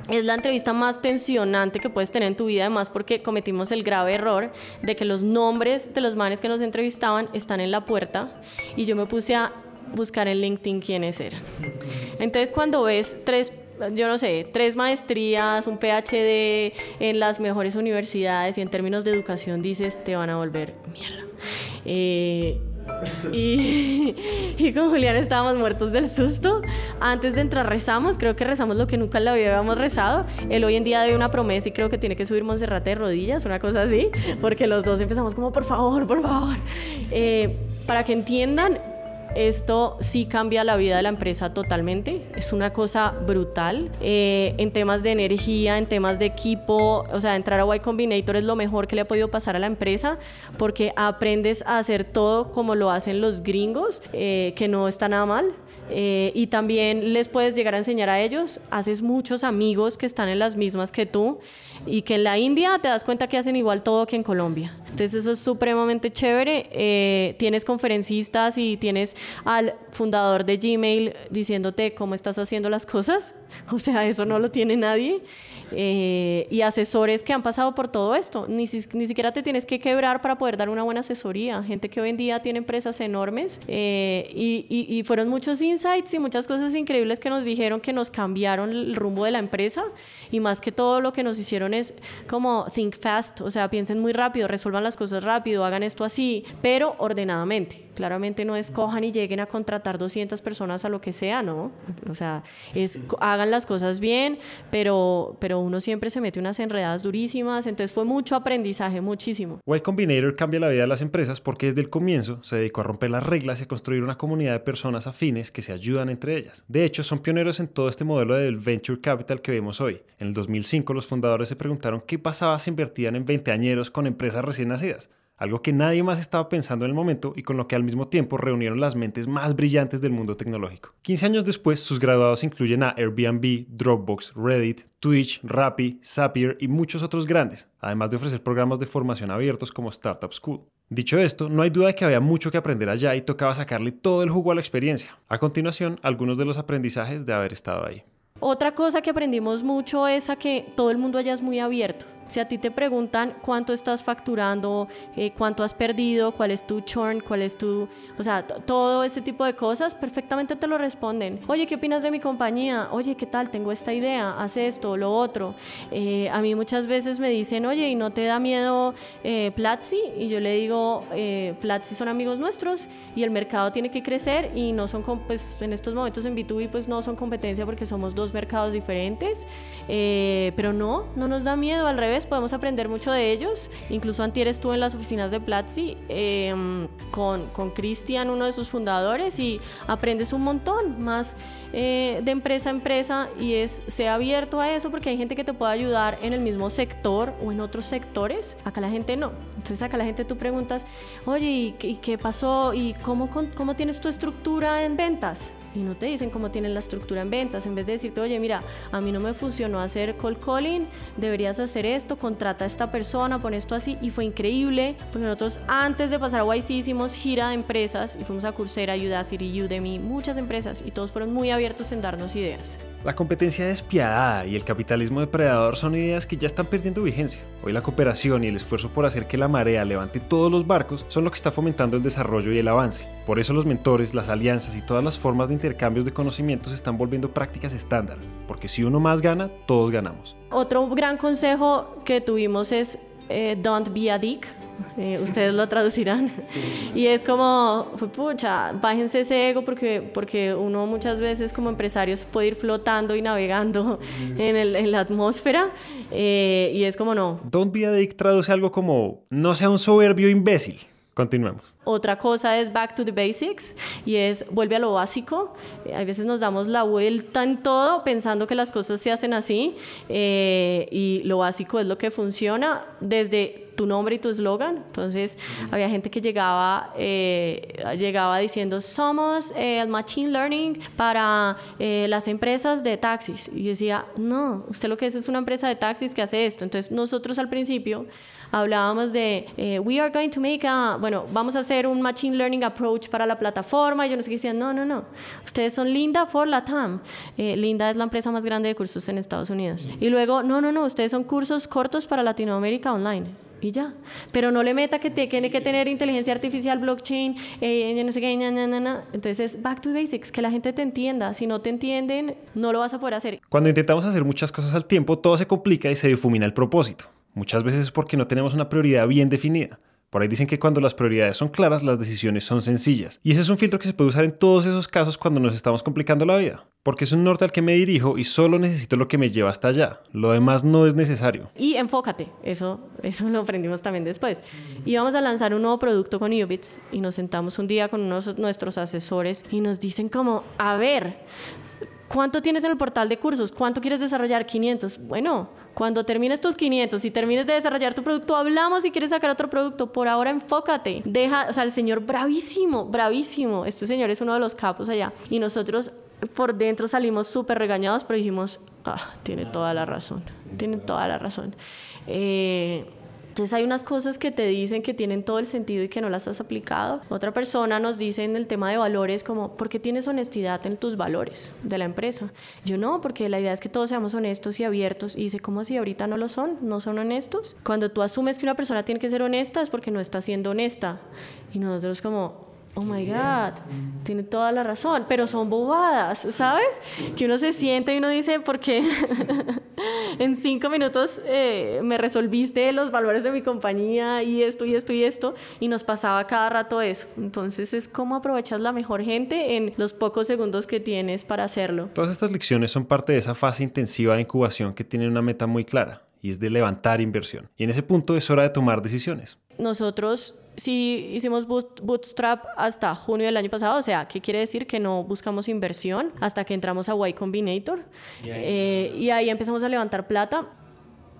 es la entrevista más tensionante que puedes tener en tu vida, además porque cometimos el grave error de que los nombres de los manes que nos entrevistaban están en la puerta y yo me puse a buscar en LinkedIn quiénes eran. Entonces cuando ves tres yo no sé, tres maestrías, un PhD en las mejores universidades y en términos de educación dices, te van a volver mierda. Eh, y, y, con Julián estábamos muertos del susto. Antes de entrar rezamos, creo que rezamos lo que nunca la habíamos rezado. Él hoy en día debe una promesa y creo que tiene que subir Monserrate de rodillas, una cosa así, porque los dos empezamos como, por favor, por favor. Eh, para que entiendan, esto sí cambia la vida de la empresa totalmente. Es una cosa brutal. Eh, en temas de energía, en temas de equipo, o sea, entrar a Y Combinator es lo mejor que le ha podido pasar a la empresa porque aprendes a hacer todo como lo hacen los gringos, eh, que no está nada mal. Eh, y también les puedes llegar a enseñar a ellos, haces muchos amigos que están en las mismas que tú y que en la India te das cuenta que hacen igual todo que en Colombia. Entonces eso es supremamente chévere. Eh, tienes conferencistas y tienes al fundador de Gmail diciéndote cómo estás haciendo las cosas. O sea, eso no lo tiene nadie. Eh, y asesores que han pasado por todo esto. Ni, ni, siquiera te tienes que quebrar para poder dar una buena asesoría. Gente que hoy en día tiene empresas enormes eh, y, y, y, fueron muchos insights y muchas cosas increíbles que nos dijeron que nos cambiaron el rumbo de la empresa y más que todo lo que nos hicieron es como think fast, o sea, piensen muy rápido, resuelvan las cosas rápido, hagan esto así, pero ordenadamente. Claramente no es cojan y lleguen a contratar 200 personas a lo que sea, ¿no? O sea, es hagan las cosas bien, pero, pero uno siempre se mete unas enredadas durísimas, entonces fue mucho aprendizaje, muchísimo. Y Combinator cambia la vida de las empresas porque desde el comienzo se dedicó a romper las reglas y a construir una comunidad de personas afines que se ayudan entre ellas. De hecho, son pioneros en todo este modelo del venture capital que vemos hoy. En el 2005 los fundadores se preguntaron qué pasaba si invertían en 20 añeros con empresas recién nacidas algo que nadie más estaba pensando en el momento y con lo que al mismo tiempo reunieron las mentes más brillantes del mundo tecnológico. 15 años después, sus graduados incluyen a Airbnb, Dropbox, Reddit, Twitch, Rappi, Zapier y muchos otros grandes, además de ofrecer programas de formación abiertos como Startup School. Dicho esto, no hay duda de que había mucho que aprender allá y tocaba sacarle todo el jugo a la experiencia. A continuación, algunos de los aprendizajes de haber estado ahí. Otra cosa que aprendimos mucho es a que todo el mundo allá es muy abierto. Si a ti te preguntan cuánto estás facturando, eh, cuánto has perdido, cuál es tu churn, cuál es tu, o sea, todo ese tipo de cosas, perfectamente te lo responden. Oye, ¿qué opinas de mi compañía? Oye, ¿qué tal? Tengo esta idea, haz esto, lo otro. Eh, a mí muchas veces me dicen, oye, ¿y no te da miedo eh, Platzi? Y yo le digo, eh, Platzi son amigos nuestros y el mercado tiene que crecer y no son, pues en estos momentos en B2B pues no son competencia porque somos dos mercados diferentes, pero no, no nos da miedo, al revés podemos aprender mucho de ellos. Incluso Antier estuvo en las oficinas de Platzi em, con Cristian, uno de sus fundadores, y aprendes un montón más eh, de empresa a empresa y es sea abierto a eso porque hay gente que te puede ayudar en el mismo sector o en otros sectores. Acá la gente no. Entonces acá la gente tú preguntas, oye, ¿y, qué pasó? ¿Y cómo, cómo tienes tu estructura en ventas? y no te dicen cómo tienen la estructura en ventas. En vez de decirte, oye, mira, a mí no me funcionó hacer cold calling, deberías hacer esto, contrata a esta persona, pon esto así. Y fue increíble, porque nosotros antes de pasar a YC hicimos gira de empresas y fuimos a Coursera, Udacity, Udemy, muchas empresas y todos fueron muy abiertos en darnos ideas. La competencia despiadada y el capitalismo depredador son ideas que ya están perdiendo vigencia. Hoy la cooperación y el esfuerzo por hacer que la marea levante todos los barcos son lo que está fomentando el desarrollo y el avance. Por eso los mentores, las alianzas y todas las formas de intercambios de conocimientos se están volviendo prácticas estándar, porque si uno más gana, todos ganamos. Otro gran consejo que tuvimos es eh, don't be a dick eh, ustedes lo traducirán. Y es como, pucha, bájense ese ego porque, porque uno muchas veces como empresarios puede ir flotando y navegando en, el, en la atmósfera eh, y es como no. Don't be a dick traduce algo como no sea un soberbio imbécil. Continuemos. Otra cosa es back to the basics y es vuelve a lo básico. Eh, a veces nos damos la vuelta en todo pensando que las cosas se hacen así y lo básico es lo que funciona desde tu nombre y tu eslogan. Entonces, había gente que llegaba, eh, llegaba diciendo, somos eh, el Machine Learning para eh, las empresas de taxis. Y decía, no, usted lo que es es una empresa de taxis que hace esto. Entonces, nosotros al principio hablábamos de, we are going to make a, bueno, vamos a hacer un Machine Learning approach para la plataforma. Y yo no sé qué decían, no, no, no. Ustedes son Linda for Latam. Linda es la empresa más grande de cursos en Estados Unidos. Y luego, no, no, no, ustedes son cursos cortos para Latinoamérica online y ya. Pero no le meta que tiene que tener inteligencia artificial, blockchain, eh, no sé qué, Entonces, back to basics, que la gente te entienda. Si no te entienden, no lo vas a poder hacer. Cuando intentamos hacer muchas cosas al tiempo, todo se complica y se difumina el propósito. Muchas veces es porque no tenemos una prioridad bien definida. Por ahí dicen que cuando las prioridades son claras, las decisiones son sencillas. Y ese es un filtro que se puede usar en todos esos casos cuando nos estamos complicando la vida. Porque es un norte al que me dirijo y solo necesito lo que me lleva hasta allá. Lo demás no es necesario. Y enfócate. Eso, eso lo aprendimos también después. Y vamos a lanzar un nuevo producto con Ubits y nos sentamos un día con unos, nuestros asesores y nos dicen como, a ver, ¿Cuánto tienes en el portal de cursos? ¿Cuánto quieres desarrollar? 500. Bueno, cuando termines tus 500 y termines de desarrollar tu producto, hablamos si quieres sacar otro producto. Por ahora enfócate. Deja, o sea, el señor bravísimo, bravísimo. Este señor es uno de los capos allá. Y nosotros por dentro salimos súper regañados, pero dijimos, ah, tiene toda la razón. Tiene toda la razón. Eh, entonces hay unas cosas que te dicen que tienen todo el sentido y que no las has aplicado. Otra persona nos dice en el tema de valores como, ¿por qué tienes honestidad en tus valores de la empresa? Yo no, porque la idea es que todos seamos honestos y abiertos. Y dice, ¿cómo así ahorita no lo son? ¿No son honestos? Cuando tú asumes que una persona tiene que ser honesta es porque no está siendo honesta. Y nosotros como, oh my God, tiene toda la razón, pero son bobadas, ¿sabes? Que uno se siente y uno dice, ¿por qué en cinco minutos eh, me resolviste los valores de mi compañía y esto y esto y esto? Y nos pasaba cada rato eso. Entonces es cómo aprovechas la mejor gente en los pocos segundos que tienes para hacerlo. Todas estas lecciones son parte de esa fase intensiva de incubación que tiene una meta muy clara y es de levantar inversión. Y en ese punto es hora de tomar decisiones. Nosotros sí hicimos bootstrap hasta junio del año pasado, o sea, ¿qué quiere decir? Que no buscamos inversión hasta que entramos a Y Combinator y ahí, eh, y ahí empezamos a levantar plata.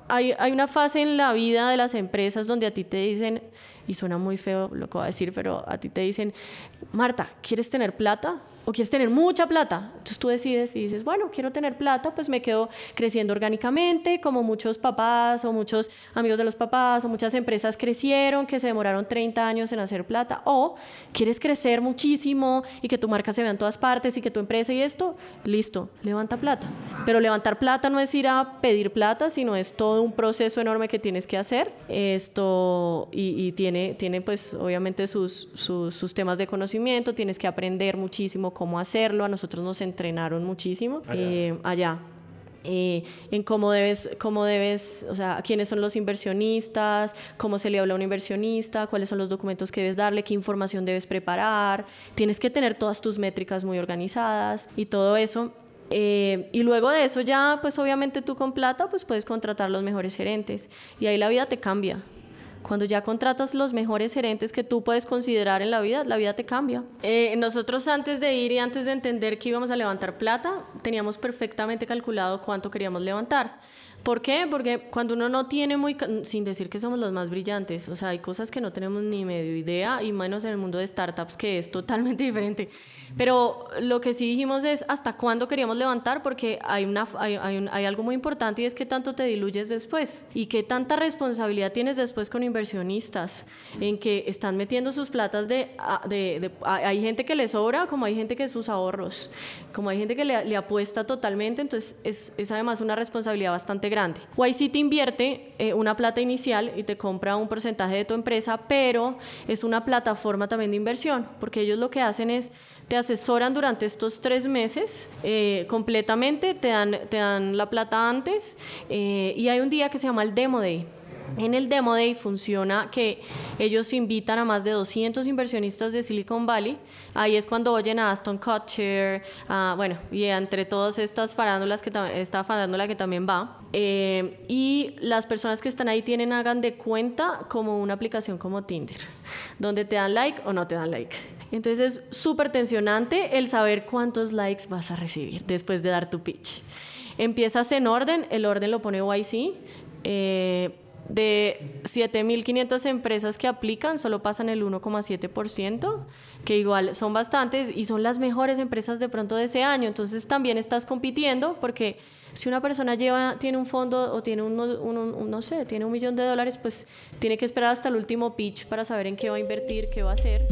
Hay, hay, una fase en la vida de las empresas donde a ti te dicen, y suena muy feo lo que voy a decir, pero a ti te dicen, Marta, ¿quieres tener plata? o quieres tener mucha plata. Entonces tú decides y dices, bueno, quiero tener plata, pues me quedo creciendo orgánicamente, como muchos papás o muchos amigos de los papás o muchas empresas crecieron que se demoraron 30 años en hacer plata. O quieres crecer muchísimo y que tu marca se vea en todas partes y que tu empresa y esto, listo, levanta plata. Pero levantar plata no es ir a pedir plata, sino es todo un proceso enorme que tienes que hacer. Esto y, tiene, tiene pues obviamente sus, sus, sus temas de conocimiento, tienes que aprender muchísimo cómo hacerlo. A nosotros nos entrenaron muchísimo allá. Eh, eh, en cómo debes, cómo debes, o sea, quiénes son los inversionistas, cómo se le habla a un inversionista, cuáles son los documentos que debes darle, qué información debes preparar. Tienes que tener todas tus métricas muy organizadas y todo eso. Eh, y luego de eso ya, pues obviamente tú con plata, pues puedes contratar los mejores gerentes y ahí la vida te cambia. Cuando ya contratas los mejores gerentes que tú puedes considerar en la vida, la vida te cambia. Eh, nosotros antes de ir y antes de entender que íbamos a levantar plata, teníamos perfectamente calculado cuánto queríamos levantar. ¿Por qué? Porque cuando uno no tiene muy, sin decir que somos los más brillantes, o sea, hay cosas que no tenemos ni medio idea y menos en el mundo de startups que es totalmente diferente. Pero lo que sí dijimos es hasta cuándo queríamos levantar porque hay, una, hay, hay, hay algo muy importante y es que tanto te diluyes después y qué tanta responsabilidad tienes después con inversionistas en que están metiendo sus platas de, de, de hay gente que le sobra como hay gente que sus ahorros, como hay gente que le, le apuesta totalmente, entonces es, es además una responsabilidad bastante grande. YC te invierte eh, una plata inicial y te compra un porcentaje de tu empresa, pero es una plataforma también de inversión, porque ellos lo que hacen es te asesoran durante estos tres meses eh, completamente, te dan, te dan la plata antes eh, y hay un día que se llama el Demo Day en el Demo Day funciona que ellos invitan a más de 200 inversionistas de Silicon Valley. Ahí es cuando oyen a Aston Kutcher, bueno, y entre todas estas farándulas que esta farándula que también va. Eh, y las personas que están ahí tienen, hagan de cuenta como una aplicación como Tinder, donde te dan like o no te dan like. Entonces es súper tensionante el saber cuántos likes vas a recibir después de dar tu pitch. Empiezas en orden, el orden lo pone YC. Eh, de 7.500 empresas que aplican, solo pasan el 1,7%, que igual son bastantes y son las mejores empresas de pronto de ese año. Entonces también estás compitiendo porque si una persona lleva, tiene un fondo o tiene un, no sé, tiene un millón de dólares, pues tiene que esperar hasta el último pitch para saber en qué va a invertir, qué va a hacer.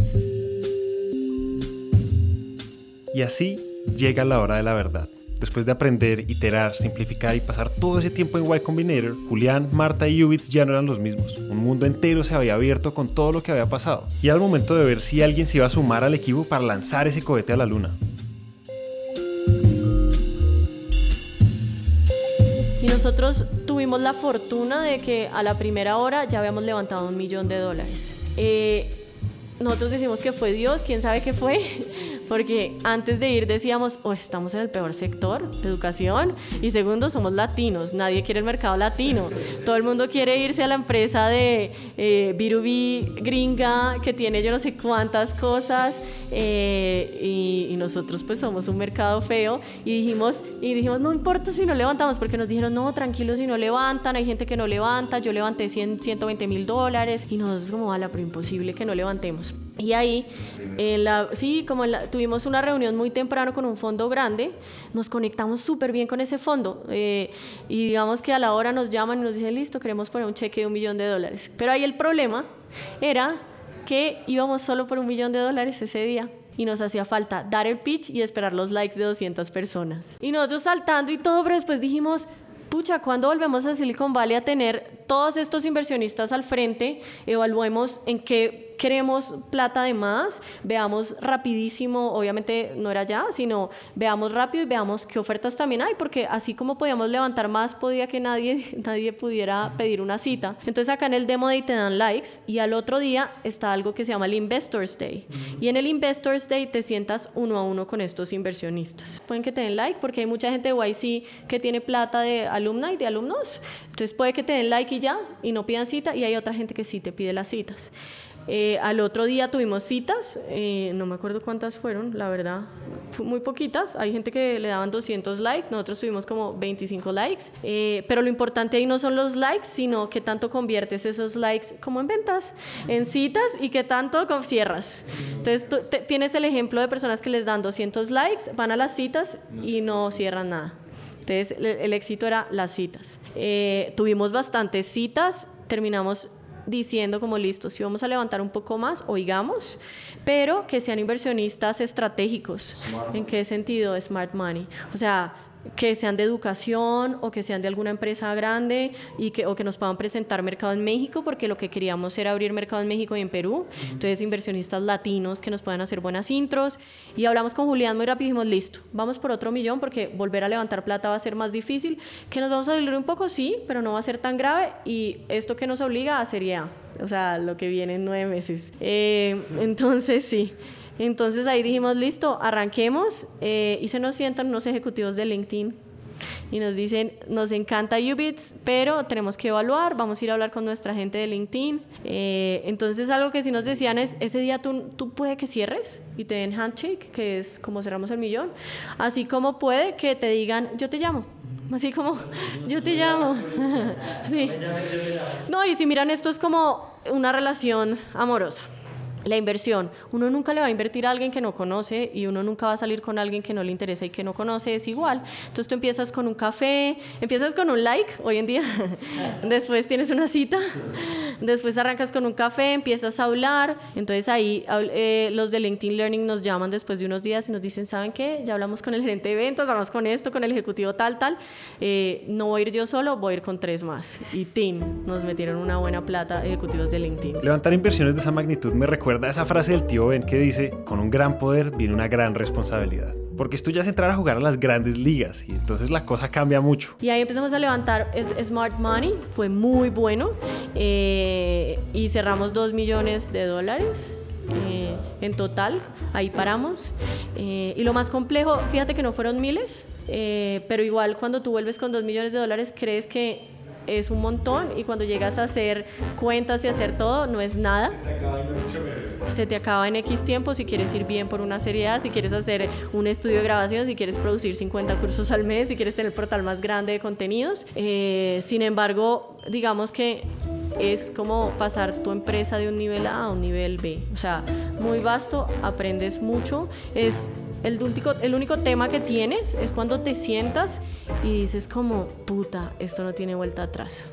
Y así llega la hora de la verdad. Después de aprender, iterar, simplificar y pasar todo ese tiempo en Y Combinator, Julián, Marta y Ubits ya no eran los mismos. Un mundo entero se había abierto con todo lo que había pasado. Y era el momento de ver si alguien se iba a sumar al equipo para lanzar ese cohete a la luna. Y nosotros tuvimos la fortuna de que a la primera hora ya habíamos levantado un millón de dólares. Eh, nosotros decimos que fue Dios, quién sabe qué fue, porque antes de ir decíamos, o oh, estamos en el peor sector, educación, y segundo, somos latinos, nadie quiere el mercado latino, todo el mundo quiere irse a la empresa de eh, B2B gringa que tiene yo no sé cuántas cosas, eh, y, y, nosotros pues somos un mercado feo, y dijimos, y dijimos, no importa si no levantamos, porque nos dijeron, no, tranquilos si no levantan, hay gente que no levanta, yo levanté 100, 120 mil dólares, y nosotros como, la pero imposible que no levantemos. Y ahí, en la, sí, como la, tuvimos una reunión muy temprano con un fondo grande, nos conectamos súper bien con ese fondo. Eh, y digamos que a la hora nos llaman y nos dicen, listo, queremos poner un cheque de un millón de dólares. Pero ahí el problema era que íbamos solo por un millón de dólares ese día y nos hacía falta dar el pitch y esperar los likes de 200 personas. Y nosotros saltando y todo, pero después dijimos, pucha, cuando volvemos a Silicon Valley a tener todos estos inversionistas al frente, evaluemos en qué queremos plata de más, veamos rapidísimo, obviamente no era ya, sino veamos rápido y veamos qué ofertas también hay, porque así como podíamos levantar más, podía que nadie, nadie pudiera pedir una cita. Entonces acá en el demo day te dan likes y al otro día está algo que se llama el Investors Day. Y en el Investors Day te sientas uno a uno con estos inversionistas. Pueden que te den like porque hay mucha gente de YC que tiene plata de alumna y de alumnos. Entonces puede que te den like y ya y no pidan cita y hay otra gente que sí te pide las citas. Eh, al otro día tuvimos citas, eh, no me acuerdo cuántas fueron, la verdad, muy poquitas. Hay gente que le daban 200 likes, nosotros tuvimos como 25 likes. Eh, pero lo importante ahí no son los likes, sino que tanto conviertes esos likes como en ventas, en citas y que tanto cierras. Entonces tienes el ejemplo de personas que les dan 200 likes, van a las citas y no cierran nada. Entonces el, éxito era las citas. tuvimos bastantes citas, terminamos diciendo como listo, si vamos a levantar un poco más, oigamos, pero que sean inversionistas estratégicos. ¿En qué sentido? Smart money. O sea, que sean de educación o que sean de alguna empresa grande y que, o que nos puedan presentar mercado en México, porque lo que queríamos era abrir mercado en México y en Perú. Entonces, inversionistas latinos que nos puedan hacer buenas intros. Y hablamos con Julián muy rápido y dijimos, listo, vamos por otro millón porque volver a levantar plata va a ser más difícil. ¿Que nos vamos a doler un poco? Sí, pero no va a ser tan grave. Y esto que nos obliga a seriedad, o sea, lo que viene en nueve meses. Eh, entonces, sí. Entonces ahí dijimos, listo, arranquemos eh, y se nos sientan unos ejecutivos de LinkedIn y nos dicen, nos encanta Ubits, pero tenemos que evaluar, vamos a ir a hablar con nuestra gente de LinkedIn. Eh, entonces algo que sí nos decían es, ese día tú, tú puede que cierres y te den handshake, que es como cerramos el millón, así como puede que te digan, yo te llamo. Así como, yo te llamo. sí. No, y si miran, esto es como una relación amorosa la inversión. Uno nunca le va a invertir a alguien que no conoce y uno nunca va a salir con alguien que no le interesa y que no conoce, es igual. Entonces tú empiezas con un café, empiezas con un like hoy en día, después tienes una cita, después arrancas con un café, empiezas a hablar, entonces ahí eh, los de LinkedIn Learning nos llaman después de unos días y nos dicen, ¿saben qué? Ya hablamos con el gerente de eventos, hablamos con esto, con el ejecutivo tal, tal, eh, no voy a ir yo solo, voy a ir con tres más. Y team, nos metieron una buena plata ejecutivos de LinkedIn. Levantar inversiones de esa magnitud me recuerda recuerda esa frase del tío Ben que dice, con un gran poder viene una gran responsabilidad. Porque esto ya es entrar a jugar a las grandes ligas y entonces la cosa cambia mucho. Y ahí empezamos a levantar Smart Money, fue muy bueno eh, y cerramos 2 millones de dólares. Eh, en total, ahí paramos. Eh, y lo más complejo, fíjate que no fueron miles, pero igual cuando tú vuelves con 2 millones de dólares, crees que es un montón y cuando llegas a hacer cuentas y hacer todo, no es nada. Se te acaba en X tiempo si quieres ir bien por una serie si quieres hacer un estudio de grabación, si quieres producir 50 cursos al mes, si quieres tener el portal más grande de contenidos. Eh, sin embargo, digamos que es como pasar tu empresa de un nivel A a un nivel B. O sea, muy vasto, aprendes mucho. Es el único, el único tema que tienes es cuando te sientas y dices como, puta, esto no tiene vuelta atrás.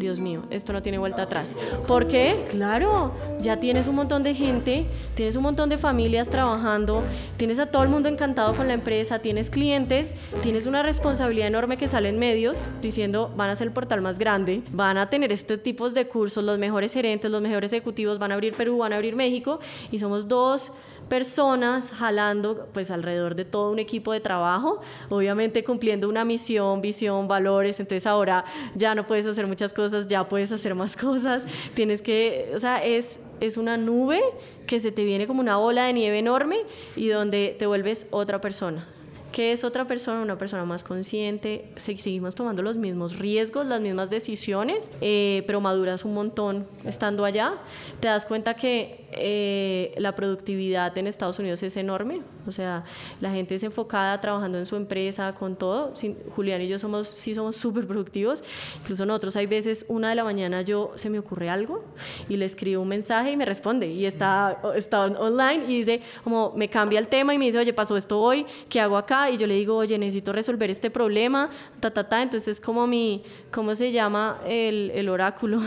Dios mío, esto no tiene vuelta atrás. ¿Por qué? Claro, ya tienes un montón de gente, tienes un montón de familias trabajando, tienes a todo el mundo encantado con la empresa, tienes clientes, tienes una responsabilidad enorme que sale en medios diciendo van a ser el portal más grande, van a tener estos tipos de cursos, los mejores gerentes, los mejores ejecutivos van a abrir Perú, van a abrir México y somos dos personas jalando pues alrededor de todo un equipo de trabajo, obviamente cumpliendo una misión, visión, valores, entonces ahora ya no puedes hacer muchas cosas, ya puedes hacer más cosas, tienes que, o sea, es, es una nube que se te viene como una bola de nieve enorme y donde te vuelves otra persona. Que es otra persona, una persona más consciente, seguimos tomando los mismos riesgos, las mismas decisiones, eh, pero maduras un montón estando allá. Te das cuenta que eh, la productividad en Estados Unidos es enorme, o sea, la gente es enfocada trabajando en su empresa, con todo. Julián y yo somos, sí somos súper productivos, incluso nosotros hay veces, una de la mañana yo se me ocurre algo y le escribo un mensaje y me responde y está, está online y dice, como me cambia el tema y me dice, oye, pasó esto hoy, ¿qué hago acá? y yo le digo, oye, necesito resolver este problema, ta, ta, ta. Entonces es como mi, ¿cómo se llama? El, el oráculo.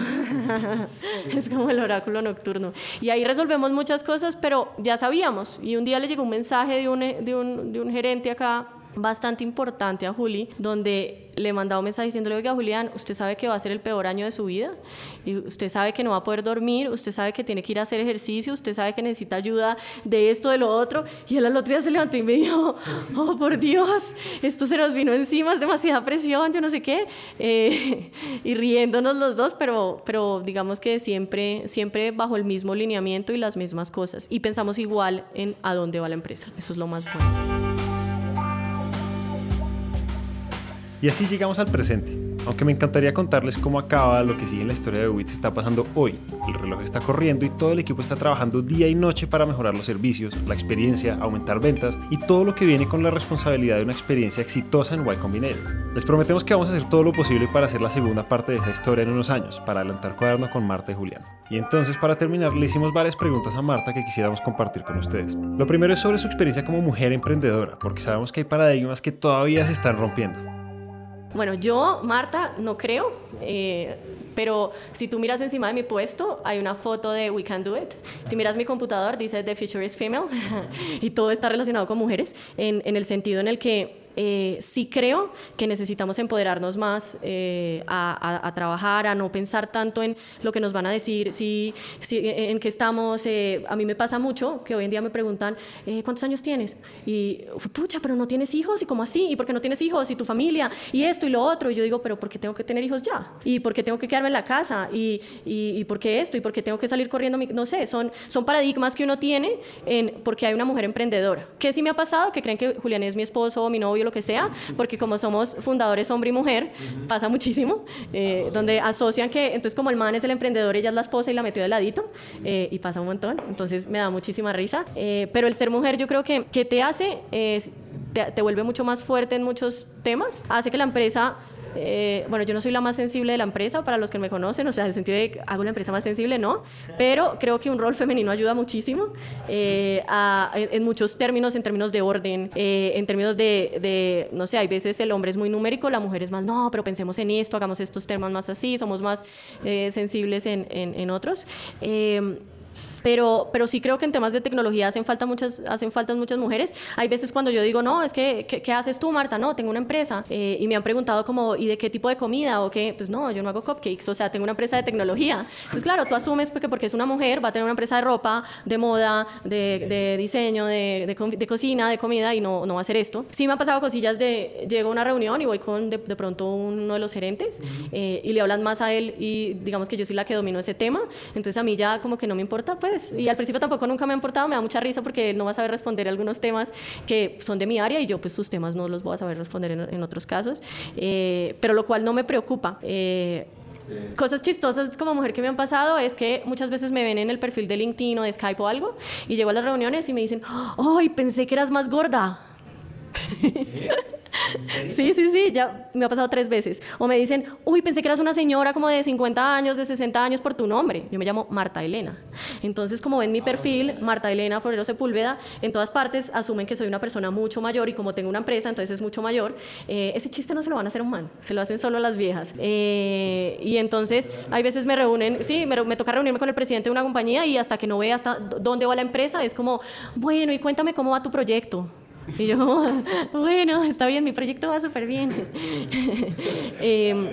es como el oráculo nocturno. Y ahí resolvemos muchas cosas, pero ya sabíamos. Y un día le llegó un mensaje de un, de un, de un gerente acá bastante importante a Juli, donde le mandaba un mensaje diciéndole, oiga Julián, usted sabe que va a ser el peor año de su vida, y usted sabe que no va a poder dormir, usted sabe que tiene que ir a hacer ejercicio, usted sabe que necesita ayuda de esto, de lo otro, y él al otro día se levantó y me dijo, oh por Dios, esto se nos vino encima, es demasiada presión, yo no sé qué, eh, y riéndonos los dos, pero, pero digamos que siempre, siempre bajo el mismo lineamiento y las mismas cosas, y pensamos igual en a dónde va la empresa, eso es lo más bueno. Y así llegamos al presente. Aunque me encantaría contarles cómo acaba lo que sigue en la historia de Wits está pasando hoy. El reloj está corriendo y todo el equipo está trabajando día y noche para mejorar los servicios, la experiencia, aumentar ventas y todo lo que viene con la responsabilidad de una experiencia exitosa en Y Combinator. Les prometemos que vamos a hacer todo lo posible para hacer la segunda parte de esa historia en unos años, para adelantar cuaderno con Marta y Julián. Y entonces para terminar le hicimos varias preguntas a Marta que quisiéramos compartir con ustedes. Lo primero es sobre su experiencia como mujer emprendedora, porque sabemos que hay paradigmas que todavía se están rompiendo. Bueno, yo, Marta, no creo, eh, pero si tú miras encima de mi puesto, hay una foto de We Can Do It. Si miras mi computador, dice The Future is Female y todo está relacionado con mujeres en, en el sentido en el que eh, sí creo que necesitamos empoderarnos más eh, a, trabajar, a no pensar tanto en lo que nos van a decir, si, si en qué estamos. Eh, a mí me pasa mucho que hoy en día me preguntan, ¿cuántos años tienes? Y, pucha, pero no tienes hijos, ¿y cómo así? ¿Y por qué no tienes hijos? ¿Y tu familia? ¿Y esto y lo otro? Y yo digo, ¿pero por qué tengo que tener hijos ya? ¿Y por qué tengo que quedarme en la casa? ¿Y, y, por qué esto? ¿Y por qué tengo que salir corriendo? No sé, son, son paradigmas que uno tiene en porque hay una mujer emprendedora. ¿Qué sí me ha pasado? Que creen que Julián es mi esposo o mi novio lo que sea, porque como somos fundadores hombre y mujer, pasa muchísimo, eh, donde asocian que, entonces como el man es el emprendedor, ella es la esposa y la metió de ladito, eh, y pasa un montón, entonces me da muchísima risa, eh, pero el ser mujer yo creo que, que te hace, te, te vuelve mucho más fuerte en muchos temas, hace que la empresa eh, bueno, yo no soy la más sensible de la empresa, para los que me conocen, o sea, en el sentido de que hago una empresa más sensible, no, pero creo que un rol femenino ayuda muchísimo eh, en, muchos términos, en términos de orden, eh, en términos de, no sé, hay veces el hombre es muy numérico, la mujer es más, no, pero pensemos en esto, hagamos estos temas más así, somos más sensibles en, en, en otros. Pero, pero sí creo que en temas de tecnología hacen falta muchas, hacen falta muchas mujeres. Hay veces cuando yo digo, no, es que, ¿qué, haces tú, Marta? No, tengo una empresa. Eh, y me han preguntado como, ¿y de qué tipo de comida? O qué, pues no, yo no hago cupcakes, o sea, tengo una empresa de tecnología. Entonces, claro, tú asumes porque, porque es una mujer, va a tener una empresa de ropa, de moda, de, de diseño, de, de, cocina, de comida, y no, no va a hacer esto. Sí me han pasado cosillas de, llego a una reunión y voy con de, pronto uno de los gerentes eh, y le hablan más a él y digamos que yo soy la que domino ese tema. Entonces a mí ya como que no me importa, pues Y al principio tampoco nunca me han importado, me da mucha risa porque no vas a saber responder algunos temas que son de mi área y yo pues sus temas no los voy a saber responder en, otros casos. Eh, pero lo cual no me preocupa. Eh, cosas chistosas como mujer que me han pasado es que muchas veces me ven en el perfil de LinkedIn o de Skype o algo y llego a las reuniones y me dicen, ¡ay, pensé que eras más gorda! Sí, sí, sí, ya me ha pasado tres veces. O me dicen, uy, pensé que eras una señora como de 50 años, de 60 años por tu nombre. Yo me llamo Marta Elena. Entonces, como ven mi perfil, Marta Elena Forero Sepúlveda, en todas partes asumen que soy una persona mucho mayor y como tengo una empresa, entonces es mucho mayor. Eh, ese chiste no se lo van a hacer a un man, se lo hacen solo a las viejas. Eh, y entonces, hay veces me reúnen, sí, me, me toca reunirme con el presidente de una compañía y hasta que no vea hasta dónde va la empresa, es como, bueno, y cuéntame cómo va tu proyecto. Y yo, bueno, está bien, mi proyecto va súper bien. Em,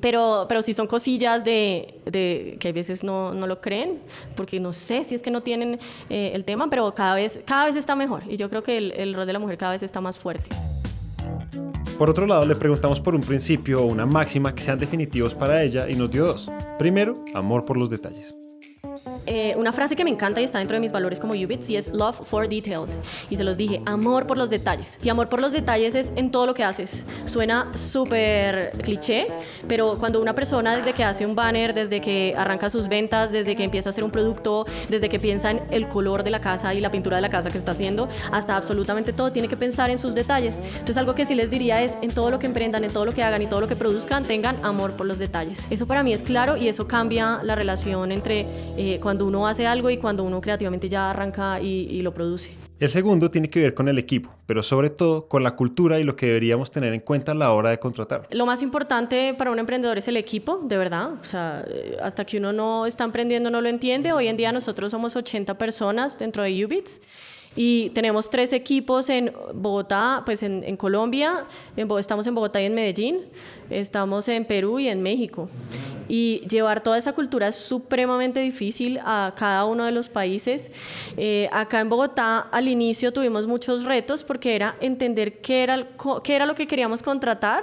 pero, pero sí son cosillas de, de, que a veces no, no, lo creen, porque no sé si es que no tienen eh, el tema, pero cada vez, cada vez está mejor. Y yo creo que el, el rol de la mujer cada vez está más fuerte. Por otro lado, le preguntamos por un principio o una máxima que sean definitivos para ella y nos dio dos. Primero, amor por los detalles. Eh, una frase que me encanta y está dentro de mis valores como Ubits y es love for details. Y se los dije, amor por los detalles. Y amor por los detalles es en todo lo que haces. Suena súper cliché, pero cuando una persona desde que hace un banner, desde que arranca sus ventas, desde que empieza a hacer un producto, desde que piensa en el color de la casa y la pintura de la casa que está haciendo, hasta absolutamente todo, tiene que pensar en sus detalles. Entonces algo que sí les diría es en todo lo que emprendan, en todo lo que hagan y todo lo que produzcan, tengan amor por los detalles. Eso para mí es claro y eso cambia la relación entre eh, cuando uno hace algo y cuando uno creativamente ya arranca y, lo produce. El segundo tiene que ver con el equipo, pero sobre todo con la cultura y lo que deberíamos tener en cuenta a la hora de contratar. Lo más importante para un emprendedor es el equipo, de verdad. O sea, eh, hasta que uno no está emprendiendo no lo entiende. Hoy en día nosotros somos 80 personas dentro de Ubits. Y tenemos tres equipos en Bogotá, pues en, en Colombia, en, estamos en Bogotá y en Medellín, estamos en Perú y en México. Y llevar toda esa cultura es supremamente difícil a cada uno de los países. Eh, acá en Bogotá al inicio tuvimos muchos retos porque era entender qué era, qué era lo que queríamos contratar.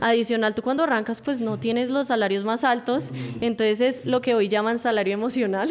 Adicional, tú cuando arrancas pues no tienes los salarios más altos, entonces es lo que hoy llaman salario emocional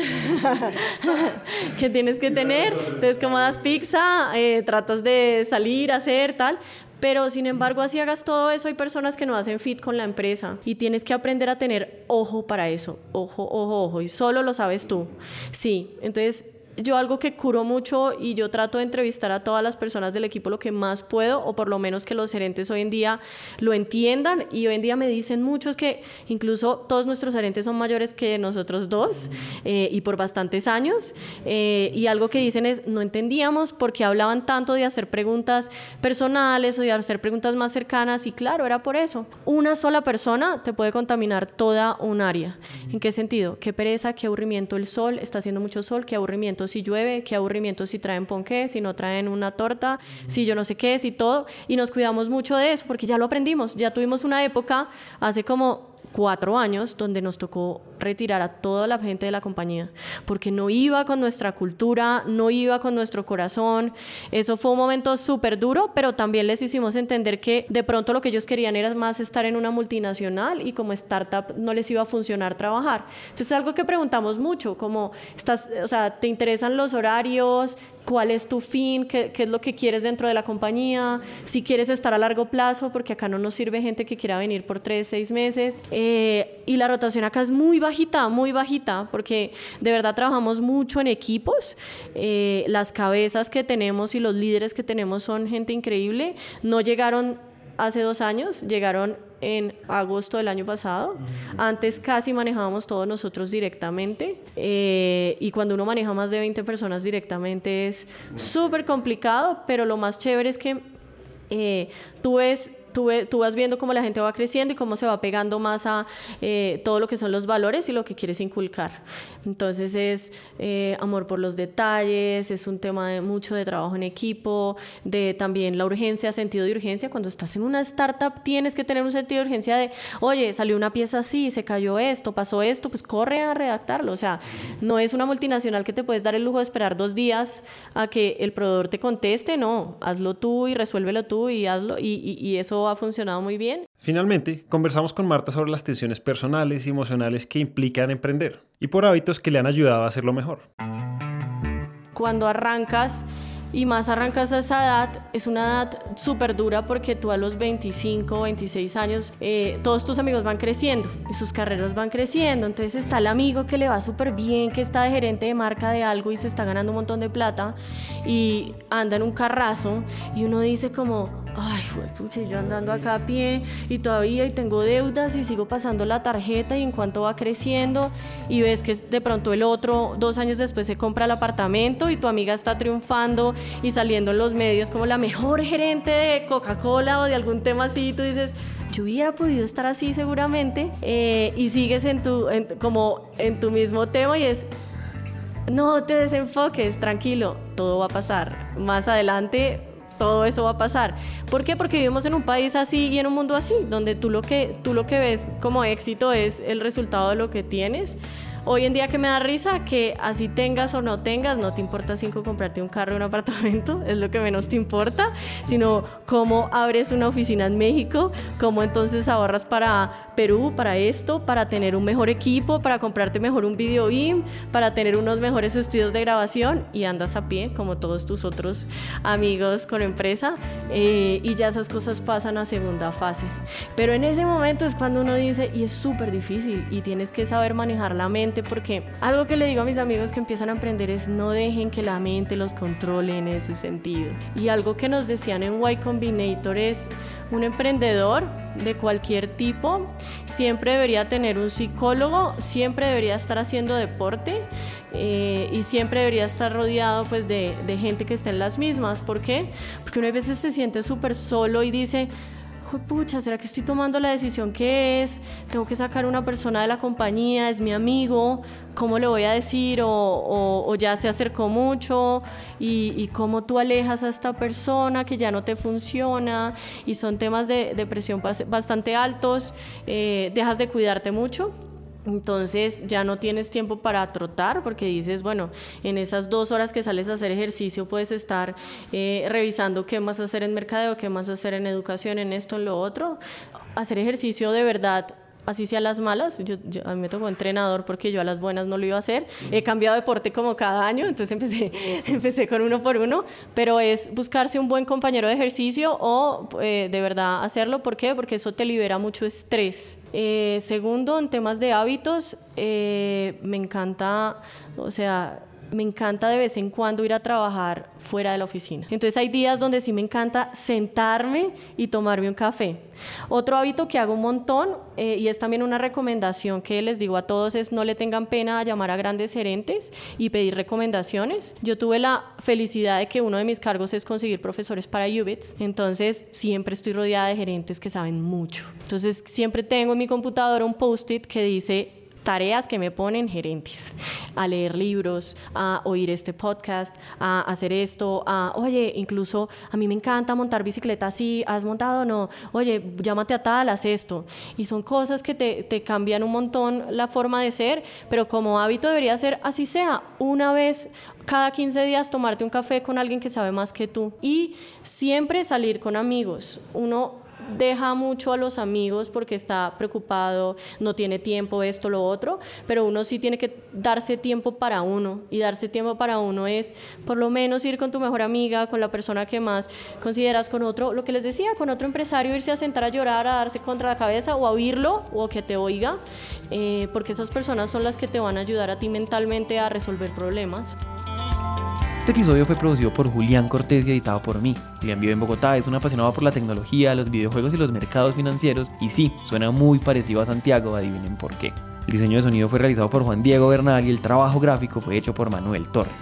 que tienes que tener. Entonces como das pizza, eh, tratas de salir, hacer tal, pero sin embargo, así hagas todo eso, hay personas que no hacen fit con la empresa y tienes que aprender a tener ojo para eso. Ojo, ojo, ojo. Y solo lo sabes tú. Sí, entonces yo algo que curo mucho y yo trato de entrevistar a todas las personas del equipo lo que más puedo, o por lo menos que los gerentes hoy en día lo entiendan. Y hoy en día me dicen muchos que incluso todos nuestros gerentes son mayores que nosotros dos eh, y por bastantes años. Eh, y algo que dicen es, no entendíamos por qué hablaban tanto de hacer preguntas personales o de hacer preguntas más cercanas. Y claro, era por eso. Una sola persona te puede contaminar toda un área. ¿En qué sentido? Qué pereza, qué aburrimiento el sol, está haciendo mucho sol, qué aburrimiento si llueve, qué aburrimiento si traen ponqué, si no traen una torta, si yo no sé qué, si todo. Y nos cuidamos mucho de eso porque ya lo aprendimos. Ya tuvimos una época hace como cuatro años donde nos tocó retirar a toda la gente de la compañía, porque no iba con nuestra cultura, no iba con nuestro corazón. Eso fue un momento súper duro, pero también les hicimos entender que de pronto lo que ellos querían era más estar en una multinacional y como startup no les iba a funcionar trabajar. Entonces es algo que preguntamos mucho, como, estás, o sea, ¿te interesan los horarios? Cuál es tu fin, ¿Qué, qué, es lo que quieres dentro de la compañía, si quieres estar a largo plazo, porque acá no nos sirve gente que quiera venir por tres, seis meses. Eh, y la rotación acá es muy bajita, muy bajita, porque de verdad trabajamos mucho en equipos. Eh, las cabezas que tenemos y los líderes que tenemos son gente increíble. No llegaron hace dos años, llegaron en agosto del año pasado. Antes casi manejábamos todos nosotros directamente eh, y cuando uno maneja más de 20 personas directamente es súper complicado, pero lo más chévere es que eh, tú ves tú, vas viendo cómo la gente va creciendo y cómo se va pegando más a eh, todo lo que son los valores y lo que quieres inculcar. Entonces es eh, amor por los detalles, es un tema de mucho de trabajo en equipo, de también la urgencia, sentido de urgencia. Cuando estás en una startup tienes que tener un sentido de urgencia de, oye, salió una pieza así, se cayó esto, pasó esto, pues corre a redactarlo. O sea, no es una multinacional que te puedes dar el lujo de esperar dos días a que el proveedor te conteste, no, hazlo tú y resuélvelo tú y hazlo y eso ha funcionado muy bien. Finalmente, conversamos con Marta sobre las tensiones personales y emocionales que implican emprender y por hábitos que le han ayudado a hacerlo mejor. cuando arrancas y más arrancas a esa edad, es una edad súper dura porque tú a los 25, 26 años, eh, todos tus amigos van creciendo y sus carreras van creciendo. Entonces está el amigo que le va súper bien, que está de gerente de marca de algo y se está ganando un montón de plata y anda en un carrazo y uno dice como, ay, pucha, yo andando acá a pie y todavía y tengo deudas y sigo pasando la tarjeta y en cuanto va creciendo y ves que de pronto el otro dos años después se compra el apartamento y tu amiga está triunfando y saliendo en los medios como la mejor gerente de Coca-Cola o de algún tema así y tú dices, yo hubiera podido estar así seguramente eh, y sigues en tu, como en tu mismo tema y es, no te desenfoques, tranquilo, todo va a pasar. Más adelante todo eso va a pasar. ¿Por qué? Porque vivimos en un país así y en un mundo así, donde tú lo que, tú lo que ves como éxito es el resultado de lo que tienes Hoy en día que me da risa que así tengas o no tengas, no te importa cinco comprarte un carro o un apartamento, es lo que menos te importa, sino cómo abres una oficina en México, cómo entonces ahorras para Perú, para esto, para tener un mejor equipo, para comprarte mejor un video BIM, para tener unos mejores estudios de grabación y andas a pie como todos tus otros amigos con empresa eh, y ya esas cosas pasan a segunda fase. Pero en ese momento es cuando uno dice, y es súper difícil y tienes que saber manejar la mente porque algo que le digo a mis amigos que empiezan a emprender es no dejen que la mente los controle en ese sentido. Y algo que nos decían en Y Combinator es un emprendedor de cualquier tipo siempre debería tener un psicólogo, siempre debería estar haciendo deporte eh, y siempre debería estar rodeado pues de, de gente que esté en las mismas. ¿Por qué? Porque uno a veces se siente súper solo y dice, pucha, ¿será que estoy tomando la decisión que es? Tengo que sacar una persona de la compañía, es mi amigo, ¿cómo le voy a decir? O, ya se acercó mucho y, cómo tú alejas a esta persona que ya no te funciona y son temas de depresión bastante altos, eh, dejas de cuidarte mucho entonces ya no tienes tiempo para trotar porque dices, bueno, en esas dos horas que sales a hacer ejercicio puedes estar eh, revisando qué más hacer en mercadeo, qué más hacer en educación, en esto, en lo otro. Hacer ejercicio de verdad así sea las malas. Yo, a mí me tocó entrenador porque yo a las buenas no lo iba a hacer. He cambiado de deporte como cada año, entonces empecé, empecé con uno por uno, pero es buscarse un buen compañero de ejercicio o eh, de verdad hacerlo. ¿Por qué? Porque eso te libera mucho estrés. Eh, segundo, en temas de hábitos, eh, me encanta, o sea, me encanta de vez en cuando ir a trabajar fuera de la oficina. Entonces hay días donde sí me encanta sentarme y tomarme un café. Otro hábito que hago un montón eh, y es también una recomendación que les digo a todos es no le tengan pena a llamar a grandes gerentes y pedir recomendaciones. Yo tuve la felicidad de que uno de mis cargos es conseguir profesores para UBITS, entonces siempre estoy rodeada de gerentes que saben mucho. Entonces siempre tengo en mi computadora un post-it que dice tareas que me ponen gerentes, a leer libros, a oír este podcast, a hacer esto, a, oye, incluso a mí me encanta montar bicicleta así, ¿has montado o no? Oye, llámate a tal, haz esto. Y son cosas que te, te cambian un montón la forma de ser, pero como hábito debería ser así sea, una vez cada 15 días tomarte un café con alguien que sabe más que tú y siempre salir con amigos. Uno deja mucho a los amigos porque está preocupado, no tiene tiempo, esto, lo otro, pero uno sí tiene que darse tiempo para uno y darse tiempo para uno es por lo menos ir con tu mejor amiga, con la persona que más consideras, con otro, lo que les decía, con otro empresario, irse a sentar a llorar, a darse contra la cabeza o a oírlo o que te oiga, eh, porque esas personas son las que te van a ayudar a ti mentalmente a resolver problemas. Este episodio fue producido por Julián Cortés y editado por mí. Julián vive en Bogotá, es un apasionado por la tecnología, los videojuegos y los mercados financieros, y sí, suena muy parecido a Santiago, adivinen por qué. El diseño de sonido fue realizado por Juan Diego Bernal y el trabajo gráfico fue hecho por Manuel Torres.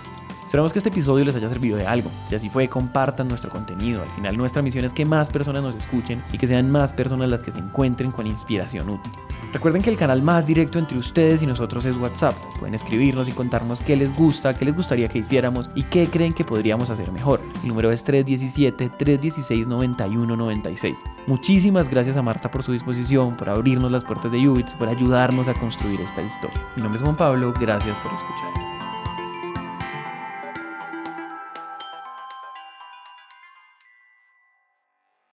Esperamos que este episodio les haya servido de algo. Si así fue, compartan nuestro contenido. Al final nuestra misión es que más personas nos escuchen y que sean más personas las que se encuentren con inspiración útil. Recuerden que el canal más directo entre ustedes y nosotros es WhatsApp. Pueden escribirnos y contarnos qué les gusta, qué les gustaría que hiciéramos y qué creen que podríamos hacer mejor. El número es 317-316-9196. Muchísimas gracias a Marta por su disposición, por abrirnos las puertas de Ubits, por ayudarnos a construir esta historia. Mi nombre es Juan Pablo, gracias por escuchar.